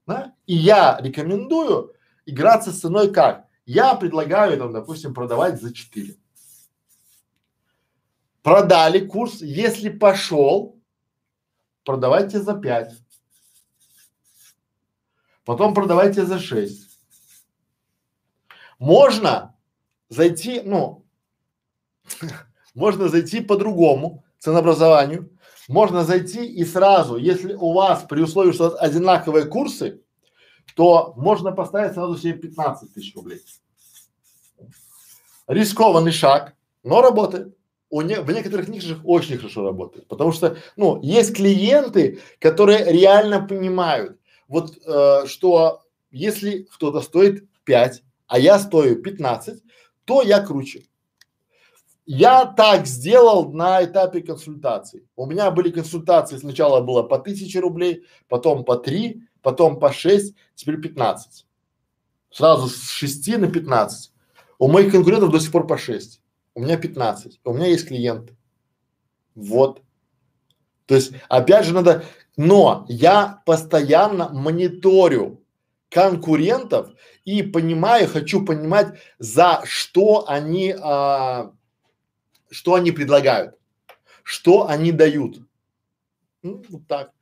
A: да? И я рекомендую играться с ценой как? Я предлагаю там, допустим, продавать за 4. Продали курс, если пошел, продавайте за 5. Потом продавайте за 6. Можно зайти, ну, можно зайти по-другому ценообразованию. Можно зайти и сразу, если у вас при условии, что одинаковые курсы, то можно поставить сразу себе 15 тысяч рублей. Рискованный шаг, но работает. У не, в некоторых нишах очень хорошо работает, потому что, ну, есть клиенты, которые реально понимают, вот, э, что если кто-то стоит 5, а я стою 15, то я круче. Я так сделал на этапе консультаций. У меня были консультации, сначала было по тысяче рублей, потом по три, потом по шесть, теперь пятнадцать. Сразу с шести на пятнадцать. У моих конкурентов до сих пор по шесть. У меня пятнадцать. У меня есть клиенты. Вот. То есть, опять же, надо, но я постоянно мониторю конкурентов и понимаю, хочу понимать, за что они а, что они предлагают, что они дают. Ну, вот так.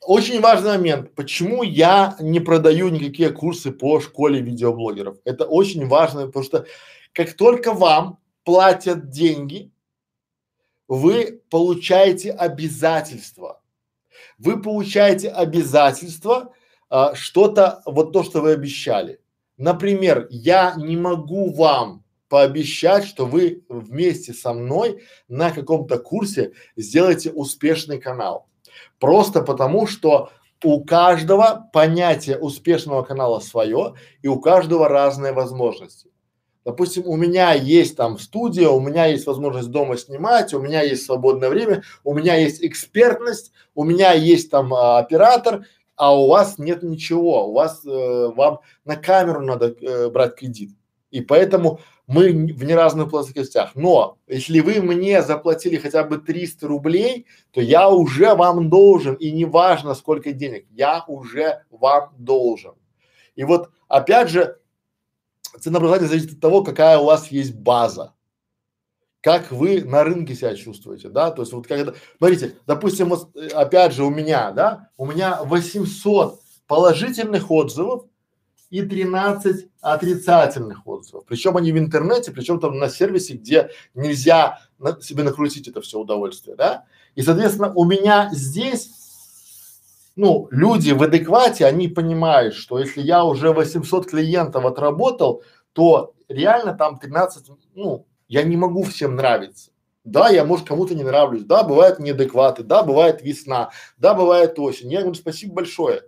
A: Очень важный момент, почему я не продаю никакие курсы по школе видеоблогеров. Это очень важно, потому что как только вам платят деньги, вы получаете обязательства. Вы получаете обязательства а, что-то, вот то, что вы обещали. Например, я не могу вам пообещать, что вы вместе со мной на каком-то курсе сделаете успешный канал. Просто потому, что у каждого понятие успешного канала свое, и у каждого разные возможности. Допустим, у меня есть там студия, у меня есть возможность дома снимать, у меня есть свободное время, у меня есть экспертность, у меня есть там а, оператор, а у вас нет ничего, у вас э, вам на камеру надо э, брать кредит. И поэтому мы в неразных плоскостях. Но если вы мне заплатили хотя бы 300 рублей, то я уже вам должен, и не важно сколько денег, я уже вам должен. И вот опять же, ценообразование зависит от того, какая у вас есть база. Как вы на рынке себя чувствуете, да? То есть вот когда, смотрите, допустим, вот э, опять же у меня, да, у меня 800 положительных отзывов и 13 отрицательных отзывов. Причем они в интернете, причем там на сервисе, где нельзя на, себе накрутить это все удовольствие, да? И, соответственно, у меня здесь, ну, люди в адеквате, они понимают, что если я уже 800 клиентов отработал, то реально там 13, ну, я не могу всем нравиться. Да, я, может, кому-то не нравлюсь, да, бывают неадекваты, да, бывает весна, да, бывает осень. Я говорю, спасибо большое,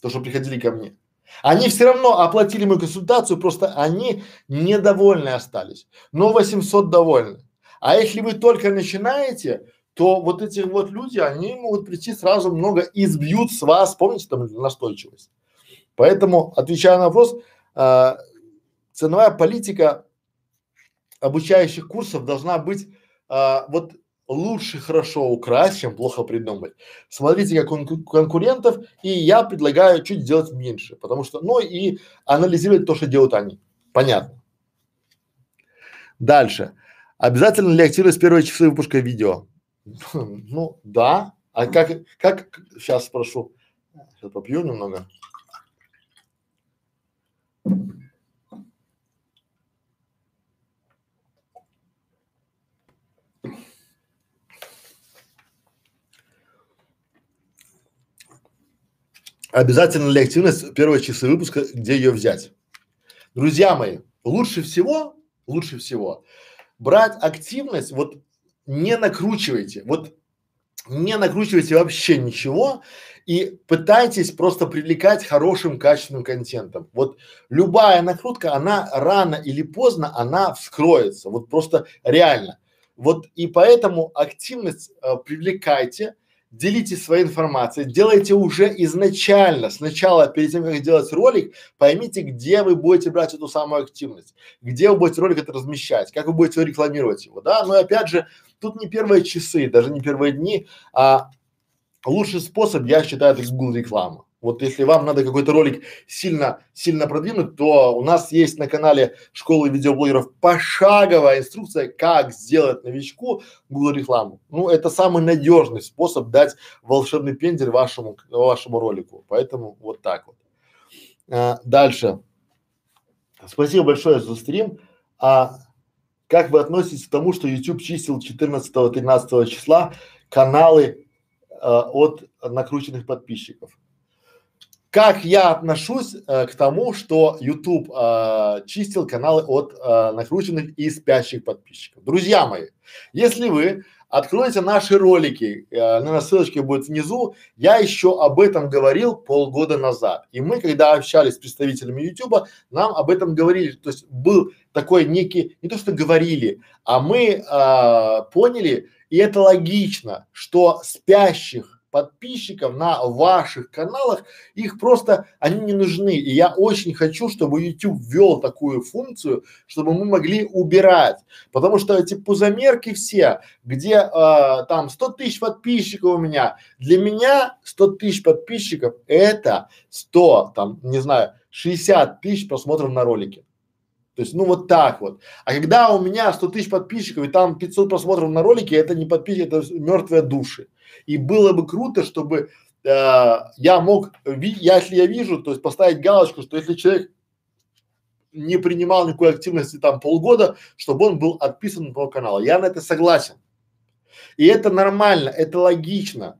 A: то, что приходили ко мне. Они все равно оплатили мою консультацию, просто они недовольны остались, но 800 довольны. А если вы только начинаете, то вот эти вот люди, они могут прийти сразу много и сбьют с вас, помните там настойчивость. Поэтому, отвечая на вопрос, э, ценовая политика обучающих курсов должна быть э, вот лучше хорошо украсть, чем плохо придумать. Смотрите, как у конкурентов, и я предлагаю чуть сделать меньше, потому что, ну и анализировать то, что делают они. Понятно. Дальше. Обязательно ли с первой часы выпуска видео? Ну, да. А как, как, сейчас спрошу. Сейчас попью немного. Обязательно ли активность первые часы выпуска, где ее взять? Друзья мои, лучше всего, лучше всего брать активность, вот не накручивайте, вот не накручивайте вообще ничего и пытайтесь просто привлекать хорошим качественным контентом. Вот любая накрутка, она рано или поздно, она вскроется, вот просто реально. Вот и поэтому активность э, привлекайте, делитесь своей информацией, делайте уже изначально, сначала, перед тем, как делать ролик, поймите, где вы будете брать эту самую активность, где вы будете ролик это размещать, как вы будете рекламировать его, да, но опять же, тут не первые часы, даже не первые дни, а лучший способ, я считаю, это Google реклама. Вот если вам надо какой-то ролик сильно, сильно продвинуть, то у нас есть на канале школы видеоблогеров пошаговая инструкция, как сделать новичку Google рекламу. Ну, это самый надежный способ дать волшебный пендель вашему, вашему ролику. Поэтому вот так вот. А, дальше. Спасибо большое за стрим. А как вы относитесь к тому, что YouTube чистил 14-13 числа каналы а, от накрученных подписчиков? Как я отношусь э, к тому, что YouTube э, чистил каналы от э, накрученных и спящих подписчиков? Друзья мои, если вы откроете наши ролики, э, на ссылочке будет внизу, я еще об этом говорил полгода назад. И мы, когда общались с представителями YouTube, нам об этом говорили. То есть был такой некий, не то что говорили, а мы э, поняли, и это логично, что спящих подписчиков на ваших каналах, их просто, они не нужны. И я очень хочу, чтобы YouTube ввел такую функцию, чтобы мы могли убирать. Потому что эти пузомерки все, где э, там 100 тысяч подписчиков у меня, для меня 100 тысяч подписчиков это 100, там, не знаю, 60 тысяч просмотров на ролике. То есть, ну вот так вот. А когда у меня 100 тысяч подписчиков и там 500 просмотров на ролике, это не подписчики, это мертвые души. И было бы круто, чтобы э, я мог, ви, если я вижу, то есть поставить галочку, что если человек не принимал никакой активности там полгода, чтобы он был отписан от моего канала. Я на это согласен. И это нормально, это логично.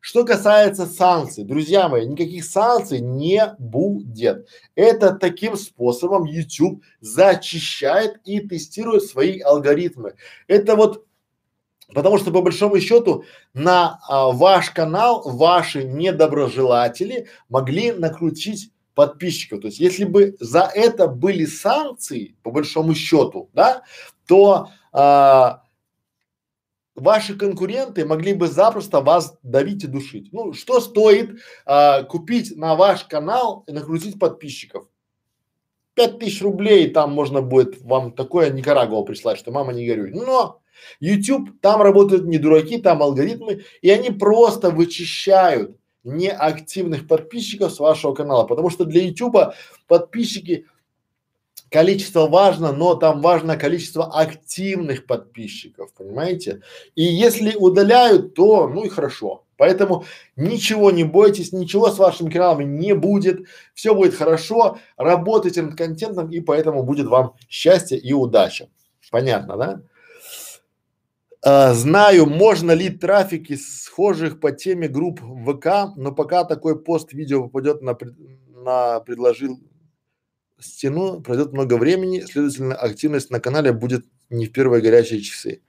A: Что касается санкций, друзья мои, никаких санкций не будет. Это таким способом YouTube зачищает и тестирует свои алгоритмы. Это вот Потому что по большому счету на а, ваш канал ваши недоброжелатели могли накрутить подписчиков. То есть если бы за это были санкции, по большому счету, да, то а, ваши конкуренты могли бы запросто вас давить и душить. Ну, что стоит а, купить на ваш канал и накрутить подписчиков? Пять тысяч рублей, там можно будет вам такое Никарагуа прислать, что мама не горюй. Но YouTube, там работают не дураки, там алгоритмы, и они просто вычищают неактивных подписчиков с вашего канала, потому что для YouTube подписчики количество важно, но там важно количество активных подписчиков, понимаете? И если удаляют, то ну и хорошо. Поэтому ничего не бойтесь, ничего с вашим каналом не будет, все будет хорошо, работайте над контентом и поэтому будет вам счастье и удача. Понятно, да? А, знаю, можно ли трафик из схожих по теме групп ВК, но пока такой пост видео попадет на, на предложил стену, пройдет много времени, следовательно, активность на канале будет не в первые горячие часы.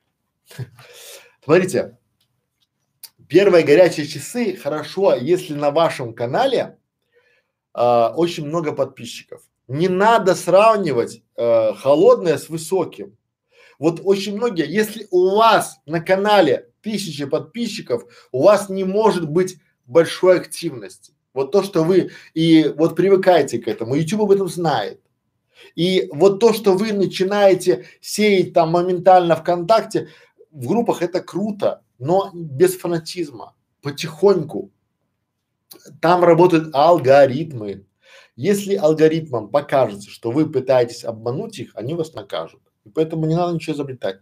A: Смотрите, первые горячие часы хорошо, если на вашем канале э, очень много подписчиков. Не надо сравнивать э, холодное с высоким. Вот очень многие, если у вас на канале тысячи подписчиков, у вас не может быть большой активности. Вот то, что вы и вот привыкаете к этому, YouTube об этом знает. И вот то, что вы начинаете сеять там моментально ВКонтакте, в группах это круто, но без фанатизма, потихоньку. Там работают алгоритмы. Если алгоритмам покажется, что вы пытаетесь обмануть их, они вас накажут. И поэтому не надо ничего изобретать.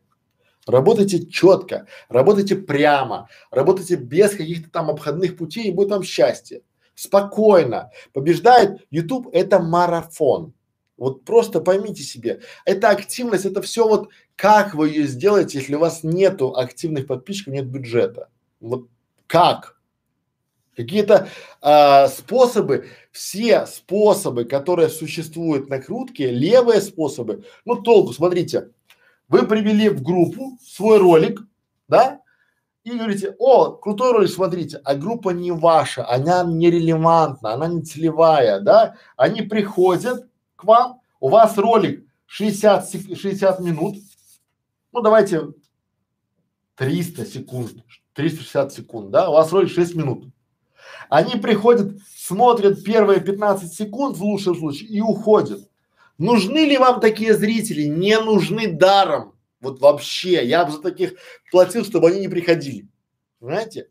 A: Работайте четко, работайте прямо, работайте без каких-то там обходных путей, и будет вам счастье спокойно. Побеждает YouTube это марафон. Вот просто поймите себе, это активность, это все вот как вы ее сделаете, если у вас нету активных подписчиков, нет бюджета. Вот как? Какие-то а, способы, все способы, которые существуют накрутки, левые способы, ну толку, смотрите, вы привели в группу свой ролик, да, и говорите, о, крутой ролик, смотрите, а группа не ваша, она нерелевантна, она не целевая, да, они приходят к вам, у вас ролик 60, 60 минут, ну давайте 300 секунд, 360 секунд, да, у вас ролик 6 минут. Они приходят, смотрят первые 15 секунд в лучшем случае и уходят. Нужны ли вам такие зрители? Не нужны даром. Вот вообще, я бы за таких платил, чтобы они не приходили. Понимаете?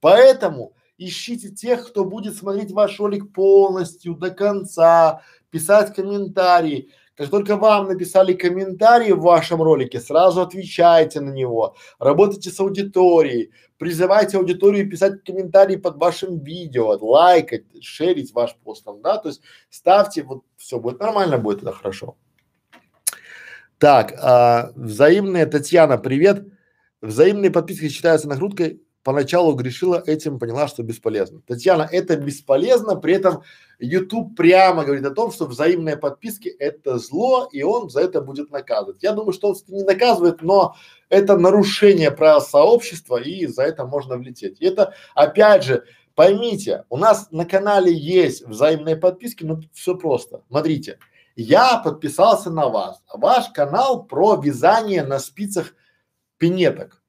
A: Поэтому ищите тех, кто будет смотреть ваш ролик полностью, до конца, писать комментарии. Как только вам написали комментарий в вашем ролике, сразу отвечайте на него, работайте с аудиторией, призывайте аудиторию писать комментарии под вашим видео, лайкать, шерить ваш пост там, да, то есть ставьте, вот все будет нормально, будет это хорошо. Так, а, взаимные, Татьяна, привет. Взаимные подписки считаются накруткой. Поначалу грешила этим, поняла, что бесполезно. Татьяна, это бесполезно, при этом YouTube прямо говорит о том, что взаимные подписки это зло, и он за это будет наказывать. Я думаю, что он не наказывает, но это нарушение правил сообщества, и за это можно влететь. И это, опять же, поймите, у нас на канале есть взаимные подписки, но все просто. Смотрите, я подписался на вас. Ваш канал про вязание на спицах пинеток.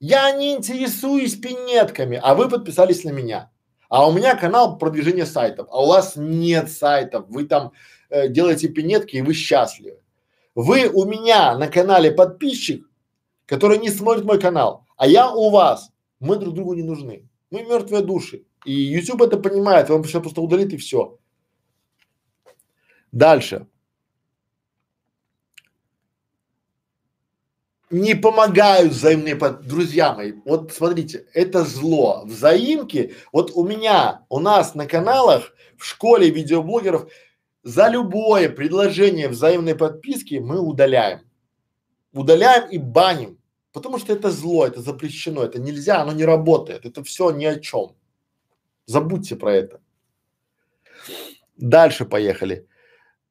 A: Я не интересуюсь пинетками, а вы подписались на меня. А у меня канал продвижения сайтов, а у вас нет сайтов. Вы там э, делаете пинетки и вы счастливы. Вы у меня на канале подписчик, который не смотрит мой канал, а я у вас. Мы друг другу не нужны. Мы мертвые души. И YouTube это понимает, он все просто удалит и все. Дальше. Не помогают взаимные под... друзья мои. Вот смотрите, это зло. Взаимки. Вот у меня, у нас на каналах, в школе видеоблогеров за любое предложение взаимной подписки мы удаляем. Удаляем и баним. Потому что это зло, это запрещено, это нельзя, оно не работает, это все ни о чем. Забудьте про это. Дальше поехали.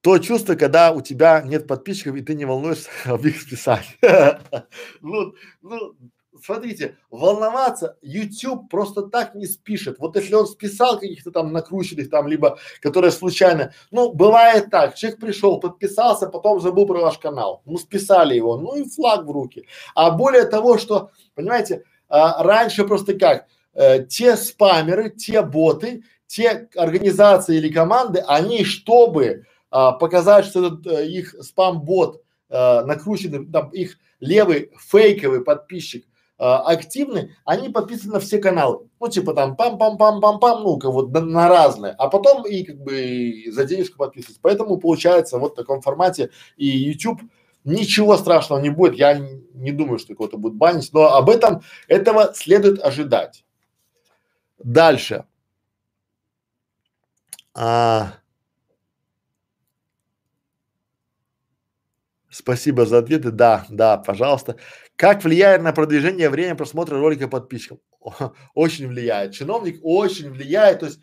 A: То чувство, когда у тебя нет подписчиков и ты не волнуешься об их списании. Ну, ну, смотрите, волноваться YouTube просто так не спишет. Вот если он списал каких-то там накрученных там, либо которые случайно, ну, бывает так, человек пришел, подписался, потом забыл про ваш канал, ну, списали его, ну и флаг в руки. А более того, что, понимаете, а, раньше просто как, э, те спамеры, те боты, те организации или команды, они, чтобы а, показать, что этот э, их спам-бот э, накрученный, там их левый фейковый подписчик а, активны, они подписаны на все каналы. Ну, типа там пам-пам-пам-пам-пам, ну, вот на, на разные. А потом и как бы за денежку подписываться. Поэтому получается вот в таком формате и YouTube ничего страшного не будет. Я не, думаю, что кого-то будет банить, но об этом, этого следует ожидать. Дальше. А, Спасибо за ответы. Да, да, пожалуйста. Как влияет на продвижение время просмотра ролика подписчикам? Очень влияет. Чиновник очень влияет. То есть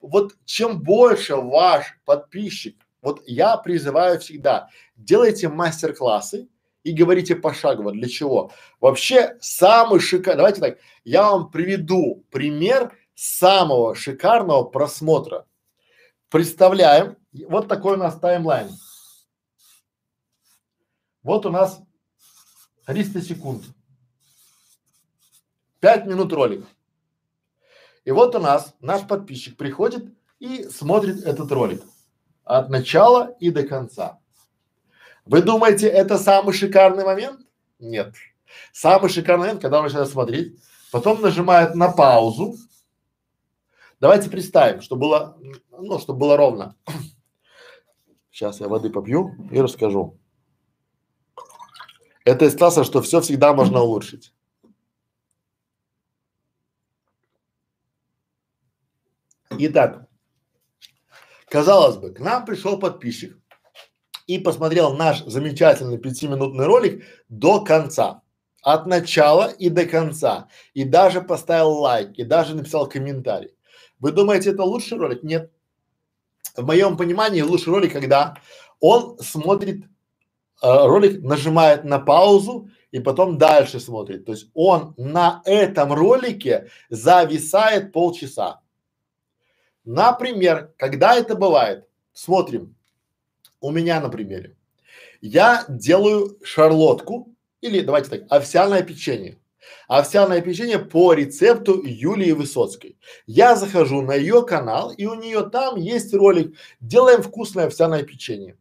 A: вот чем больше ваш подписчик, вот я призываю всегда, делайте мастер-классы и говорите пошагово. Для чего? Вообще самый шикарный, давайте так, я вам приведу пример самого шикарного просмотра. Представляем, вот такой у нас таймлайн. Вот у нас 300 секунд. 5 минут ролик. И вот у нас наш подписчик приходит и смотрит этот ролик от начала и до конца. Вы думаете, это самый шикарный момент? Нет. Самый шикарный момент, когда он начинает смотреть, потом нажимает на паузу. Давайте представим, что было, ну, чтобы было ровно. Сейчас я воды попью и расскажу. Это из класса, что все всегда можно улучшить. Итак, казалось бы, к нам пришел подписчик и посмотрел наш замечательный пятиминутный ролик до конца. От начала и до конца. И даже поставил лайк, и даже написал комментарий. Вы думаете, это лучший ролик? Нет. В моем понимании лучший ролик, когда он смотрит ролик нажимает на паузу и потом дальше смотрит. То есть он на этом ролике зависает полчаса. Например, когда это бывает? Смотрим. У меня на примере. Я делаю шарлотку или давайте так, овсяное печенье. Овсяное печенье по рецепту Юлии Высоцкой. Я захожу на ее канал и у нее там есть ролик «Делаем вкусное овсяное печенье».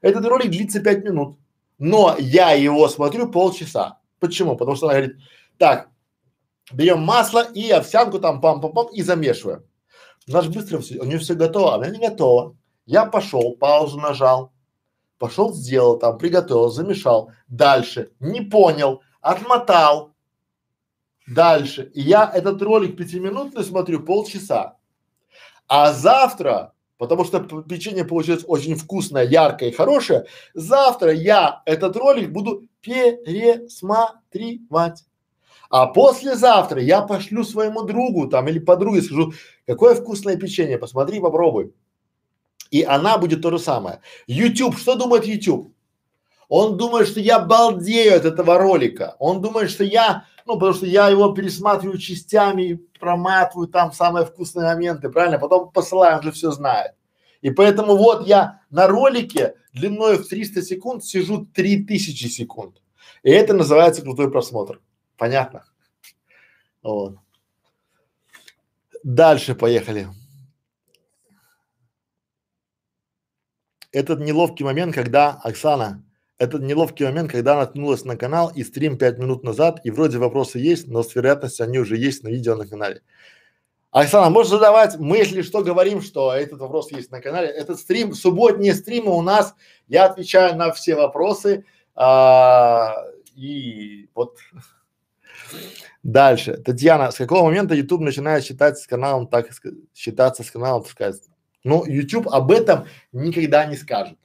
A: Этот ролик длится пять минут, но я его смотрю полчаса. Почему? Потому что она говорит, так, берем масло и овсянку там пам-пам-пам и замешиваем. У нас быстро все, у нее все готово, а меня не готово. Я пошел, паузу нажал, пошел, сделал там, приготовил, замешал. Дальше, не понял, отмотал. Дальше. И я этот ролик пятиминутный смотрю полчаса. А завтра потому что печенье получилось очень вкусное, яркое и хорошее. Завтра я этот ролик буду пересматривать. А послезавтра я пошлю своему другу там или подруге, скажу, какое вкусное печенье, посмотри, попробуй. И она будет то же самое. YouTube, что думает YouTube? Он думает, что я балдею от этого ролика. Он думает, что я, ну, потому что я его пересматриваю частями, проматываю там самые вкусные моменты, правильно? Потом посылаю, он же все знает. И поэтому вот я на ролике длиной в 300 секунд сижу 3000 секунд. И это называется крутой просмотр. Понятно? Вот. Дальше поехали. Этот неловкий момент, когда Оксана, этот неловкий момент, когда наткнулась на канал и стрим пять минут назад, и вроде вопросы есть, но с вероятностью они уже есть на видео на канале. Оксана, можешь задавать, мы если что говорим, что этот вопрос есть на канале. Этот стрим, субботние стримы у нас, я отвечаю на все вопросы. А, и вот дальше. Татьяна, с какого момента YouTube начинает считать с каналом, так считаться с каналом, так сказать? Ну, YouTube об этом никогда не скажет.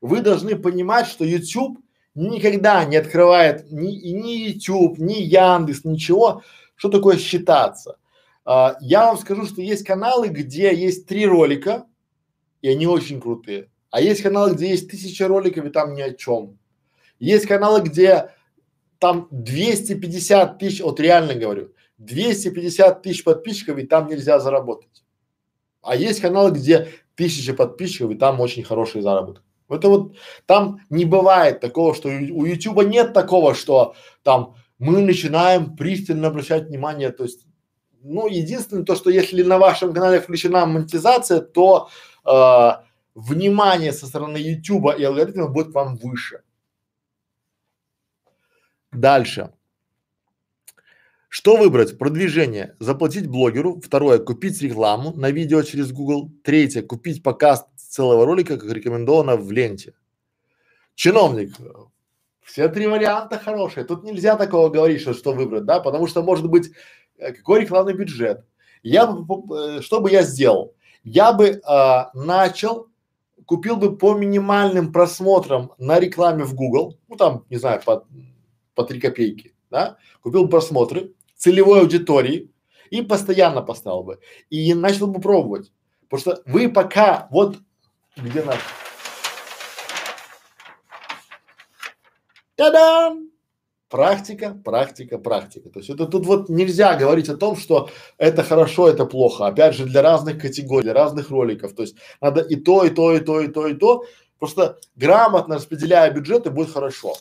A: Вы должны понимать, что YouTube никогда не открывает ни, ни YouTube, ни Яндекс, ничего, что такое считаться. А, я вам скажу, что есть каналы, где есть три ролика, и они очень крутые. А есть каналы, где есть тысяча роликов, и там ни о чем. Есть каналы, где там 250 тысяч, вот реально говорю, 250 тысяч подписчиков, и там нельзя заработать. А есть каналы, где тысяча подписчиков, и там очень хороший заработок. Это вот там не бывает такого, что у Ютуба нет такого, что там мы начинаем пристально обращать внимание, то есть, ну, единственное то, что если на вашем канале включена монетизация, то э, внимание со стороны Ютуба и алгоритмов будет вам выше. Дальше. Что выбрать? Продвижение. Заплатить блогеру. Второе. Купить рекламу на видео через Google. Третье. Купить показ целого ролика, как рекомендовано в ленте. Чиновник. Все три варианта хорошие. Тут нельзя такого говорить, что, что выбрать, да, потому что может быть э, какой рекламный бюджет. Я бы, э, что бы я сделал? Я бы э, начал, купил бы по минимальным просмотрам на рекламе в Google, ну там, не знаю, по, по три копейки, да, купил бы просмотры, целевой аудитории и постоянно поставил бы. И начал бы пробовать. Потому что вы пока, вот где наш? Та-дам! Практика, практика, практика. То есть это тут вот нельзя говорить о том, что это хорошо, это плохо. Опять же, для разных категорий, для разных роликов. То есть надо и то, и то, и то, и то, и то. Просто грамотно распределяя бюджеты будет хорошо.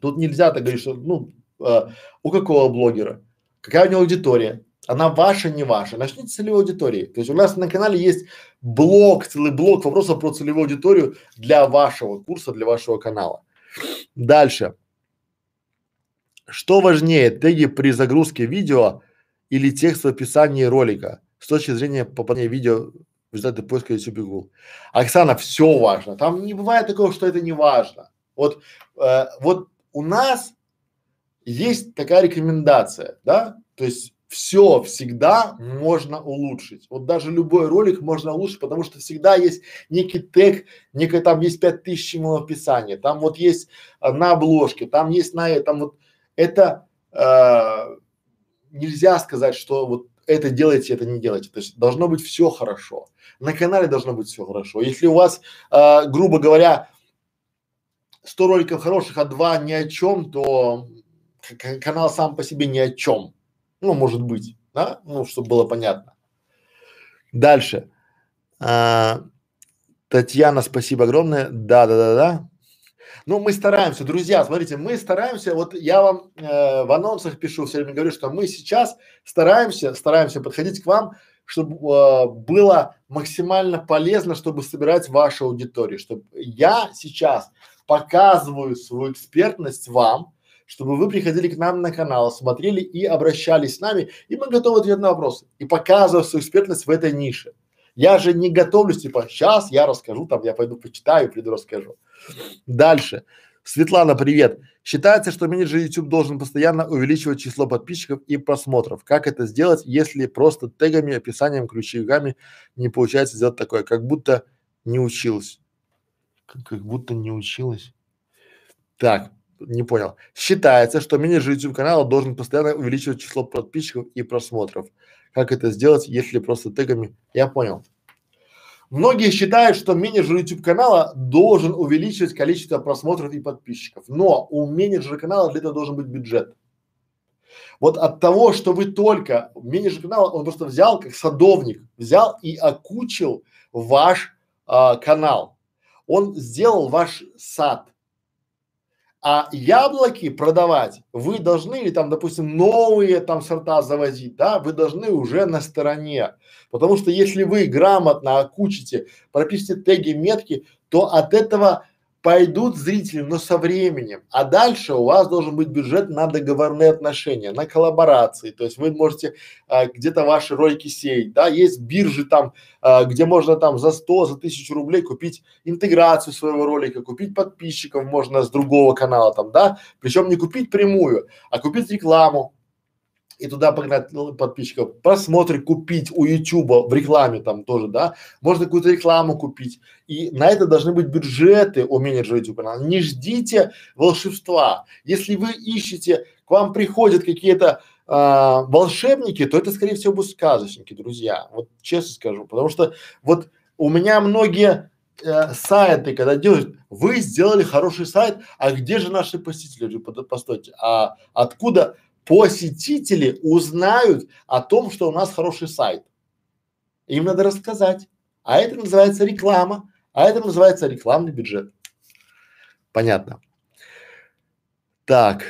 A: Тут нельзя так говорить, что ну э, у какого блогера, какая у него аудитория, она ваша, не ваша. Начните с целевой аудитории. То есть у нас на канале есть блок, целый блок вопросов про целевую аудиторию для вашего курса, для вашего канала. Дальше. Что важнее, теги при загрузке видео или текст в описании ролика с точки зрения попадания видео в результаты поиска YouTube Google? Оксана, все важно. Там не бывает такого, что это не важно. Вот, э, вот у нас есть такая рекомендация, да, то есть все всегда можно улучшить. Вот даже любой ролик можно улучшить, потому что всегда есть некий тег, некое там есть пять тысяч ему описания, там вот есть а, на обложке, там есть на этом вот это э, нельзя сказать, что вот это делайте, это не делайте. То есть должно быть все хорошо. На канале должно быть все хорошо. Если у вас, э, грубо говоря, 100 роликов хороших, а два ни о чем, то канал сам по себе ни о чем. Ну, может быть, да? Ну, чтобы было понятно. Дальше. А, Татьяна, спасибо огромное. Да, да, да, да. Ну, мы стараемся, друзья, смотрите, мы стараемся, вот я вам э, в анонсах пишу, все время говорю, что мы сейчас стараемся, стараемся подходить к вам, чтобы э, было максимально полезно, чтобы собирать вашу аудиторию, чтобы я сейчас показываю свою экспертность вам, чтобы вы приходили к нам на канал, смотрели и обращались с нами, и мы готовы ответить на вопросы и показывать свою экспертность в этой нише. Я же не готовлюсь, типа, сейчас я расскажу, там, я пойду почитаю, приду расскажу. Дальше. Светлана, привет. Считается, что менеджер YouTube должен постоянно увеличивать число подписчиков и просмотров. Как это сделать, если просто тегами, описанием, ключевиками не получается сделать такое? Как будто не училась. Как, как будто не училась. Так, не понял. Считается, что менеджер YouTube канала должен постоянно увеличивать число подписчиков и просмотров. Как это сделать, если просто тегами? Я понял. Многие считают, что менеджер YouTube канала должен увеличивать количество просмотров и подписчиков, но у менеджера канала для этого должен быть бюджет. Вот от того, что вы только менеджер канала, он просто взял как садовник, взял и окучил ваш а, канал. Он сделал ваш сад. А яблоки продавать вы должны, или там, допустим, новые там сорта завозить, да, вы должны уже на стороне. Потому что если вы грамотно окучите, пропишите теги, метки, то от этого пойдут зрители, но со временем. А дальше у вас должен быть бюджет на договорные отношения, на коллаборации. То есть вы можете а, где-то ваши ролики сеять, да, есть биржи там, а, где можно там за 100, за тысячу рублей купить интеграцию своего ролика, купить подписчиков можно с другого канала там, да, причем не купить прямую, а купить рекламу, и туда погнать ну, подписчиков, просмотры купить у Ютуба в рекламе там тоже, да, можно какую-то рекламу купить. И на это должны быть бюджеты у менеджера YouTube канала. Не ждите волшебства. Если вы ищете, к вам приходят какие-то а, волшебники, то это, скорее всего, будут сказочники, друзья. Вот честно скажу. Потому что вот у меня многие э, сайты, когда делают, вы сделали хороший сайт, а где же наши посетители? Постойте, а откуда посетители узнают о том, что у нас хороший сайт. Им надо рассказать. А это называется реклама, а это называется рекламный бюджет. Понятно. Так.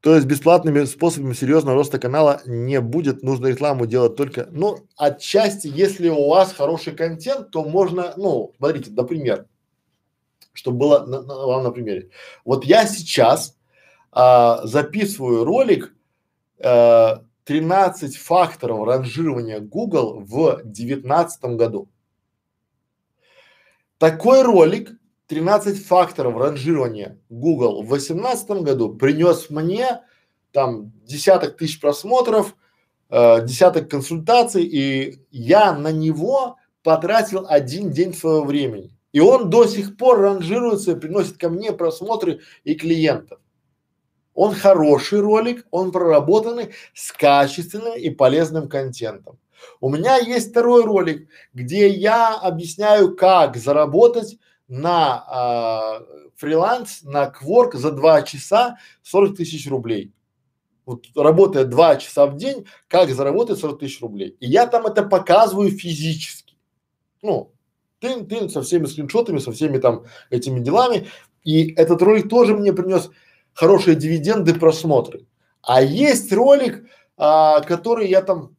A: То есть бесплатными способами серьезного роста канала не будет, нужно рекламу делать только, ну, отчасти, если у вас хороший контент, то можно, ну, смотрите, например, чтобы было на, на, вам на примере. Вот я сейчас а, записываю ролик а, 13 факторов ранжирования Google в девятнадцатом году. Такой ролик 13 факторов ранжирования Google в восемнадцатом году принес мне там десяток тысяч просмотров, э, десяток консультаций, и я на него потратил один день своего времени. И он до сих пор ранжируется и приносит ко мне просмотры и клиентов. Он хороший ролик, он проработанный с качественным и полезным контентом. У меня есть второй ролик, где я объясняю, как заработать на а, фриланс, на кворк за два часа 40 тысяч рублей. Вот работая два часа в день, как заработать 40 тысяч рублей. И я там это показываю физически. Ну, ты, ты со всеми скриншотами, со всеми там этими делами. И этот ролик тоже мне принес хорошие дивиденды, просмотры. А есть ролик, а, который я там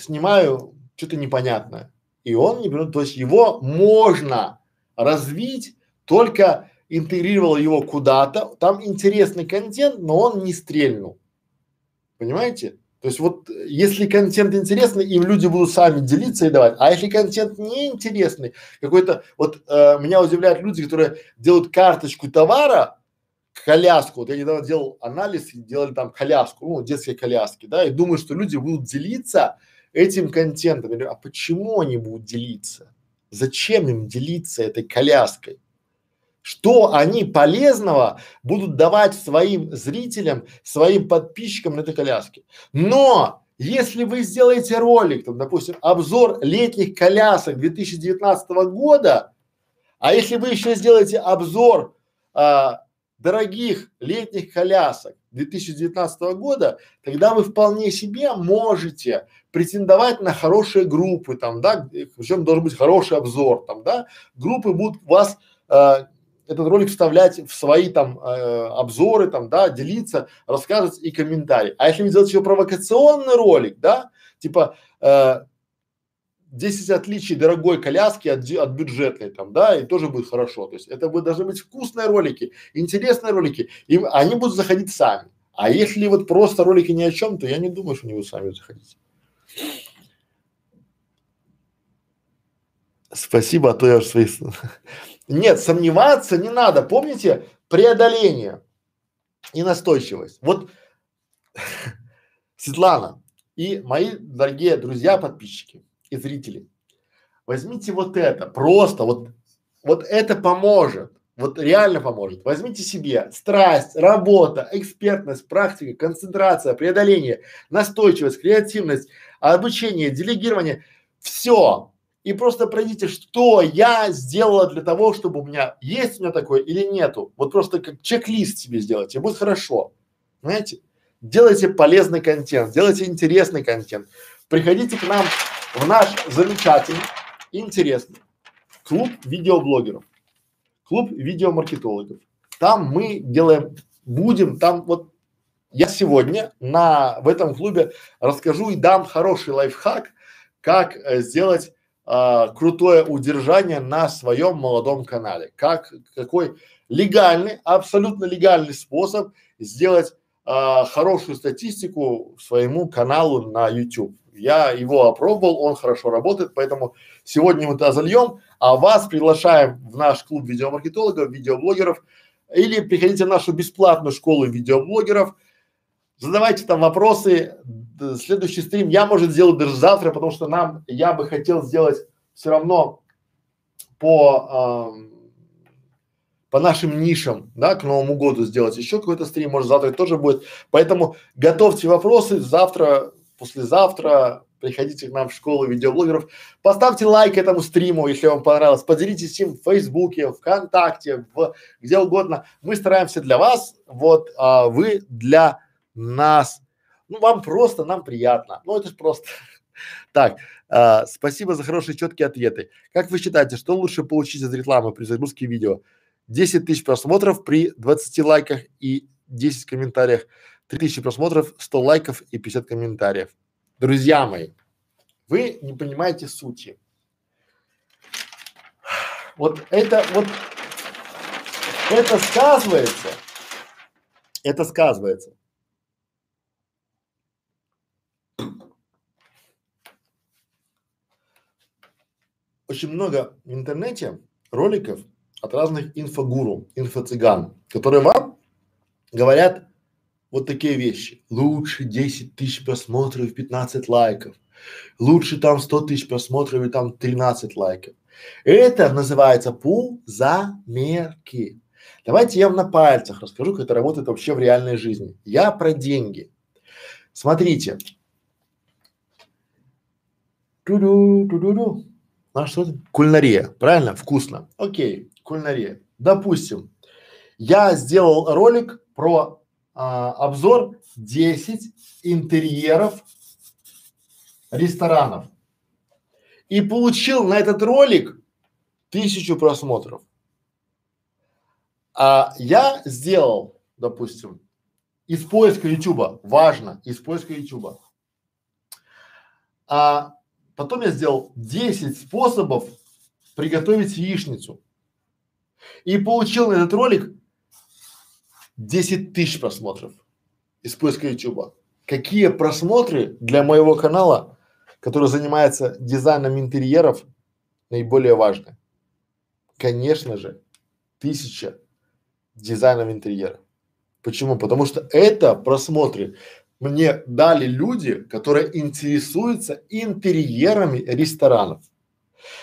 A: снимаю что-то непонятное. И он не то есть его можно развить, только интегрировал его куда-то, там интересный контент, но он не стрельнул. Понимаете? То есть вот если контент интересный, им люди будут сами делиться и давать. А если контент неинтересный, какой-то, вот э, меня удивляют люди, которые делают карточку товара, коляску, вот я недавно делал анализ, делали там коляску, ну, детские коляски, да, и думаю, что люди будут делиться этим контентом. Я говорю, а почему они будут делиться? Зачем им делиться этой коляской? Что они полезного будут давать своим зрителям, своим подписчикам на этой коляске? Но если вы сделаете ролик, там, допустим, обзор летних колясок 2019 года, а если вы еще сделаете обзор а, дорогих летних колясок 2019 года, тогда вы вполне себе можете претендовать на хорошие группы, там, да, причем должен быть хороший обзор, там, да, группы будут вас э, этот ролик вставлять в свои там э, обзоры, там, да, делиться, рассказывать и комментарии. А если вы сделаете еще провокационный ролик, да, типа э, 10 отличий дорогой коляски от, от бюджетной там, да, и тоже будет хорошо. То есть это будет, должны быть вкусные ролики, интересные ролики, и они будут заходить сами. А если вот просто ролики ни о чем, то я не думаю, что они будут сами заходить. Спасибо, а то я свои… Нет, сомневаться не надо. Помните преодоление и настойчивость. Вот Светлана и мои дорогие друзья, подписчики, и зрители. Возьмите вот это, просто вот, вот это поможет, вот реально поможет. Возьмите себе страсть, работа, экспертность, практика, концентрация, преодоление, настойчивость, креативность, обучение, делегирование, все. И просто пройдите, что я сделала для того, чтобы у меня есть у меня такое или нету. Вот просто как чек-лист себе сделайте, будет хорошо. Знаете? Делайте полезный контент, делайте интересный контент. Приходите к нам в наш замечательный, интересный клуб видеоблогеров, клуб видеомаркетологов. Там мы делаем, будем, там вот я сегодня на, в этом клубе расскажу и дам хороший лайфхак, как э, сделать э, крутое удержание на своем молодом канале. Как, какой легальный, абсолютно легальный способ сделать э, хорошую статистику своему каналу на YouTube. Я его опробовал, он хорошо работает, поэтому сегодня мы это зальем, а вас приглашаем в наш клуб видеомаркетологов, видеоблогеров или приходите в нашу бесплатную школу видеоблогеров. задавайте там вопросы. Следующий стрим я, может, сделаю даже завтра, потому что нам, я бы хотел сделать все равно по, э, по нашим нишам, да, к Новому году сделать еще какой-то стрим, может, завтра тоже будет. Поэтому готовьте вопросы, завтра, послезавтра, приходите к нам в школу видеоблогеров, поставьте лайк этому стриму, если вам понравилось, поделитесь им в Фейсбуке, ВКонтакте, в где угодно. Мы стараемся для вас, вот, а вы для нас. Ну, вам просто, нам приятно. Ну, это же просто. Так, а, спасибо за хорошие четкие ответы. Как вы считаете, что лучше получить от рекламы при загрузке видео? 10 тысяч просмотров при 20 лайках и 10 комментариях, 3000 просмотров, 100 лайков и 50 комментариев. Друзья мои, вы не понимаете сути. Вот это вот это сказывается, это сказывается. Очень много в интернете роликов от разных инфогуру, инфо-цыган, которые вам говорят вот такие вещи. Лучше 10 тысяч просмотров, 15 лайков. Лучше там 100 тысяч просмотров и там 13 лайков. Это называется пул-замерки. Давайте я вам на пальцах расскажу, как это работает вообще в реальной жизни. Я про деньги. Смотрите. Ту-ду, ту-ду-ду. А что это? Кулинария, правильно? Вкусно. Окей, кулинария. Допустим, я сделал ролик про а, обзор 10 интерьеров ресторанов и получил на этот ролик тысячу просмотров. А я сделал, допустим, из поиска Ютуба, важно, из поиска Ютуба. А потом я сделал 10 способов приготовить яичницу. И получил на этот ролик 10 тысяч просмотров из поиска Ютуба. Какие просмотры для моего канала, который занимается дизайном интерьеров, наиболее важны? Конечно же, тысяча дизайнов интерьера. Почему? Потому что это просмотры мне дали люди, которые интересуются интерьерами ресторанов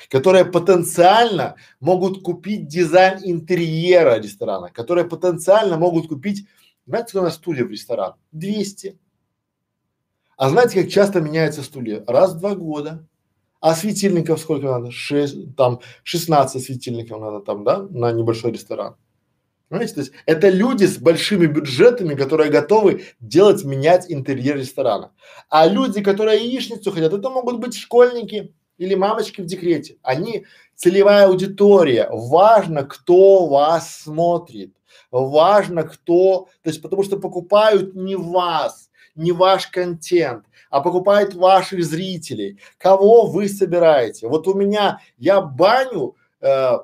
A: которые потенциально могут купить дизайн интерьера ресторана, которые потенциально могут купить, знаете, сколько у нас стулья в ресторан? 200. А знаете, как часто меняются стулья? Раз в два года. А светильников сколько надо? Шесть, там, 16 светильников надо там, да, на небольшой ресторан. Понимаете, то есть это люди с большими бюджетами, которые готовы делать, менять интерьер ресторана. А люди, которые яичницу хотят, это могут быть школьники, или мамочки в декрете, они целевая аудитория. Важно, кто вас смотрит. Важно, кто, то есть потому что покупают не вас, не ваш контент, а покупают ваших зрителей. Кого вы собираете? Вот у меня, я баню э,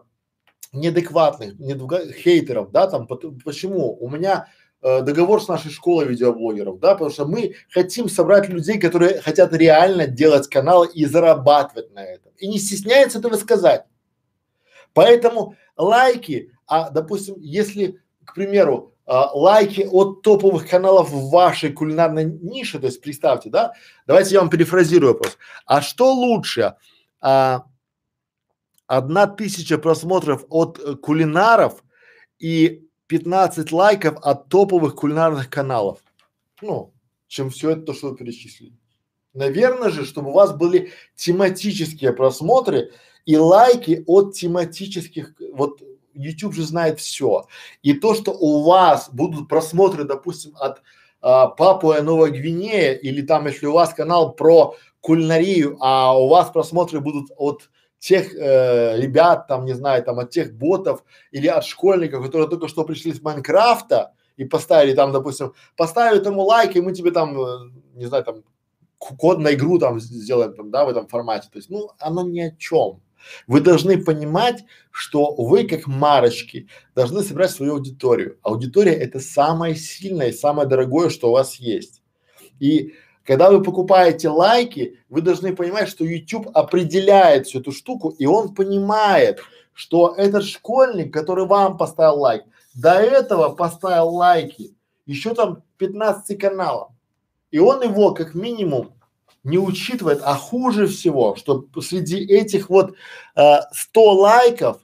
A: неадекватных, недвга, хейтеров, да, там, почему? У меня э, договор с нашей школой видеоблогеров, да, потому что мы хотим собрать людей, которые хотят реально делать каналы и зарабатывать на этом. И не стесняются этого сказать. Поэтому лайки, а допустим, если, к примеру, а, лайки от топовых каналов в вашей кулинарной нише, то есть представьте, да, давайте я вам перефразирую вопрос. А что лучше, а, одна тысяча просмотров от э, кулинаров и 15 лайков от топовых кулинарных каналов. Ну, чем все это то, что вы перечислили. Наверное же, чтобы у вас были тематические просмотры и лайки от тематических, вот YouTube же знает все. И то, что у вас будут просмотры, допустим, от а, Папуа Новая Гвинея или там, если у вас канал про кулинарию, а у вас просмотры будут от тех э, ребят, там, не знаю, там, от тех ботов или от школьников, которые только что пришли с Майнкрафта и поставили там, допустим, поставили этому лайк, и мы тебе там, э, не знаю, там, код на игру там сделаем, там, да, в этом формате. То есть, ну, оно ни о чем. Вы должны понимать, что вы как марочки должны собирать свою аудиторию. Аудитория это самое сильное и самое дорогое, что у вас есть. И когда вы покупаете лайки, вы должны понимать, что YouTube определяет всю эту штуку, и он понимает, что этот школьник, который вам поставил лайк, до этого поставил лайки еще там 15 каналам. И он его как минимум не учитывает, а хуже всего, что среди этих вот э, 100 лайков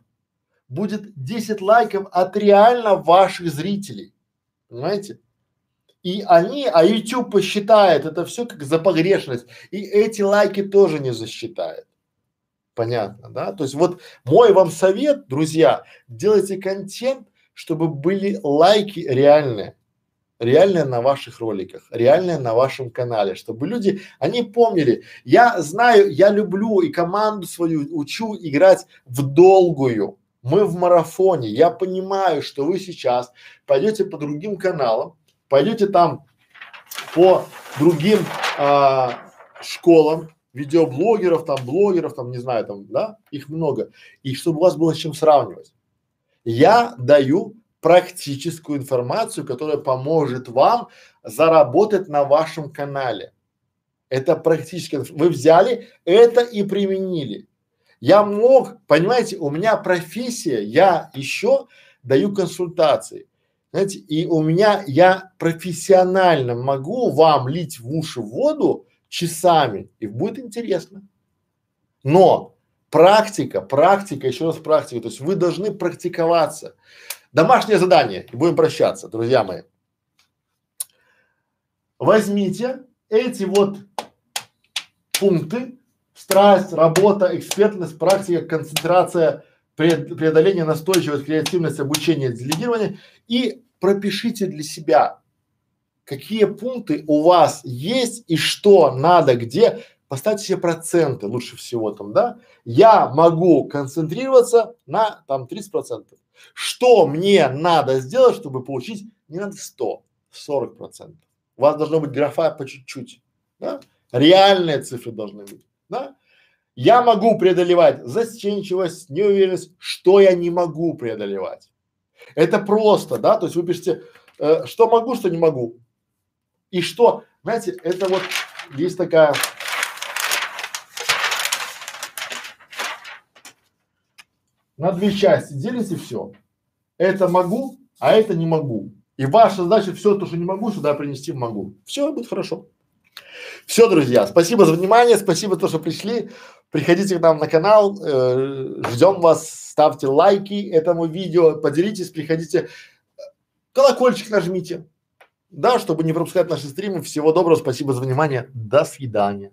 A: будет 10 лайков от реально ваших зрителей. Понимаете? И они, а YouTube посчитает это все как за погрешность. И эти лайки тоже не засчитает. Понятно, да? То есть вот мой вам совет, друзья, делайте контент, чтобы были лайки реальные реальное на ваших роликах, реальное на вашем канале, чтобы люди, они помнили, я знаю, я люблю и команду свою учу играть в долгую. Мы в марафоне. Я понимаю, что вы сейчас пойдете по другим каналам, пойдете там по другим а, школам, видеоблогеров, там, блогеров, там, не знаю, там, да, их много. И чтобы у вас было с чем сравнивать. Я даю практическую информацию, которая поможет вам заработать на вашем канале. Это практически, вы взяли это и применили. Я мог, понимаете, у меня профессия, я еще даю консультации. Знаете, и у меня, я профессионально могу вам лить в уши воду часами, и будет интересно. Но практика, практика, еще раз практика, то есть вы должны практиковаться. Домашнее задание, и будем прощаться, друзья мои. Возьмите эти вот пункты, страсть, работа, экспертность, практика, концентрация, преодоление, настойчивость, креативность, обучение, делегирование и пропишите для себя, какие пункты у вас есть и что надо где. Поставьте себе проценты лучше всего там, да. Я могу концентрироваться на там 30 процентов. Что мне надо сделать, чтобы получить, не надо 100, 40 процентов. У вас должно быть графа по чуть-чуть, да? Реальные цифры должны быть, да? Я могу преодолевать застенчивость, неуверенность, что я не могу преодолевать. Это просто, да, то есть вы пишете, э, что могу, что не могу. И что, знаете, это вот есть такая на две части делите все. Это могу, а это не могу. И ваша задача все то, что не могу, сюда принести могу. Все будет хорошо. Все, друзья, спасибо за внимание, спасибо то, что пришли. Приходите к нам на канал, э, ждем вас, ставьте лайки этому видео, поделитесь, приходите, колокольчик нажмите, да, чтобы не пропускать наши стримы. Всего доброго, спасибо за внимание, до свидания.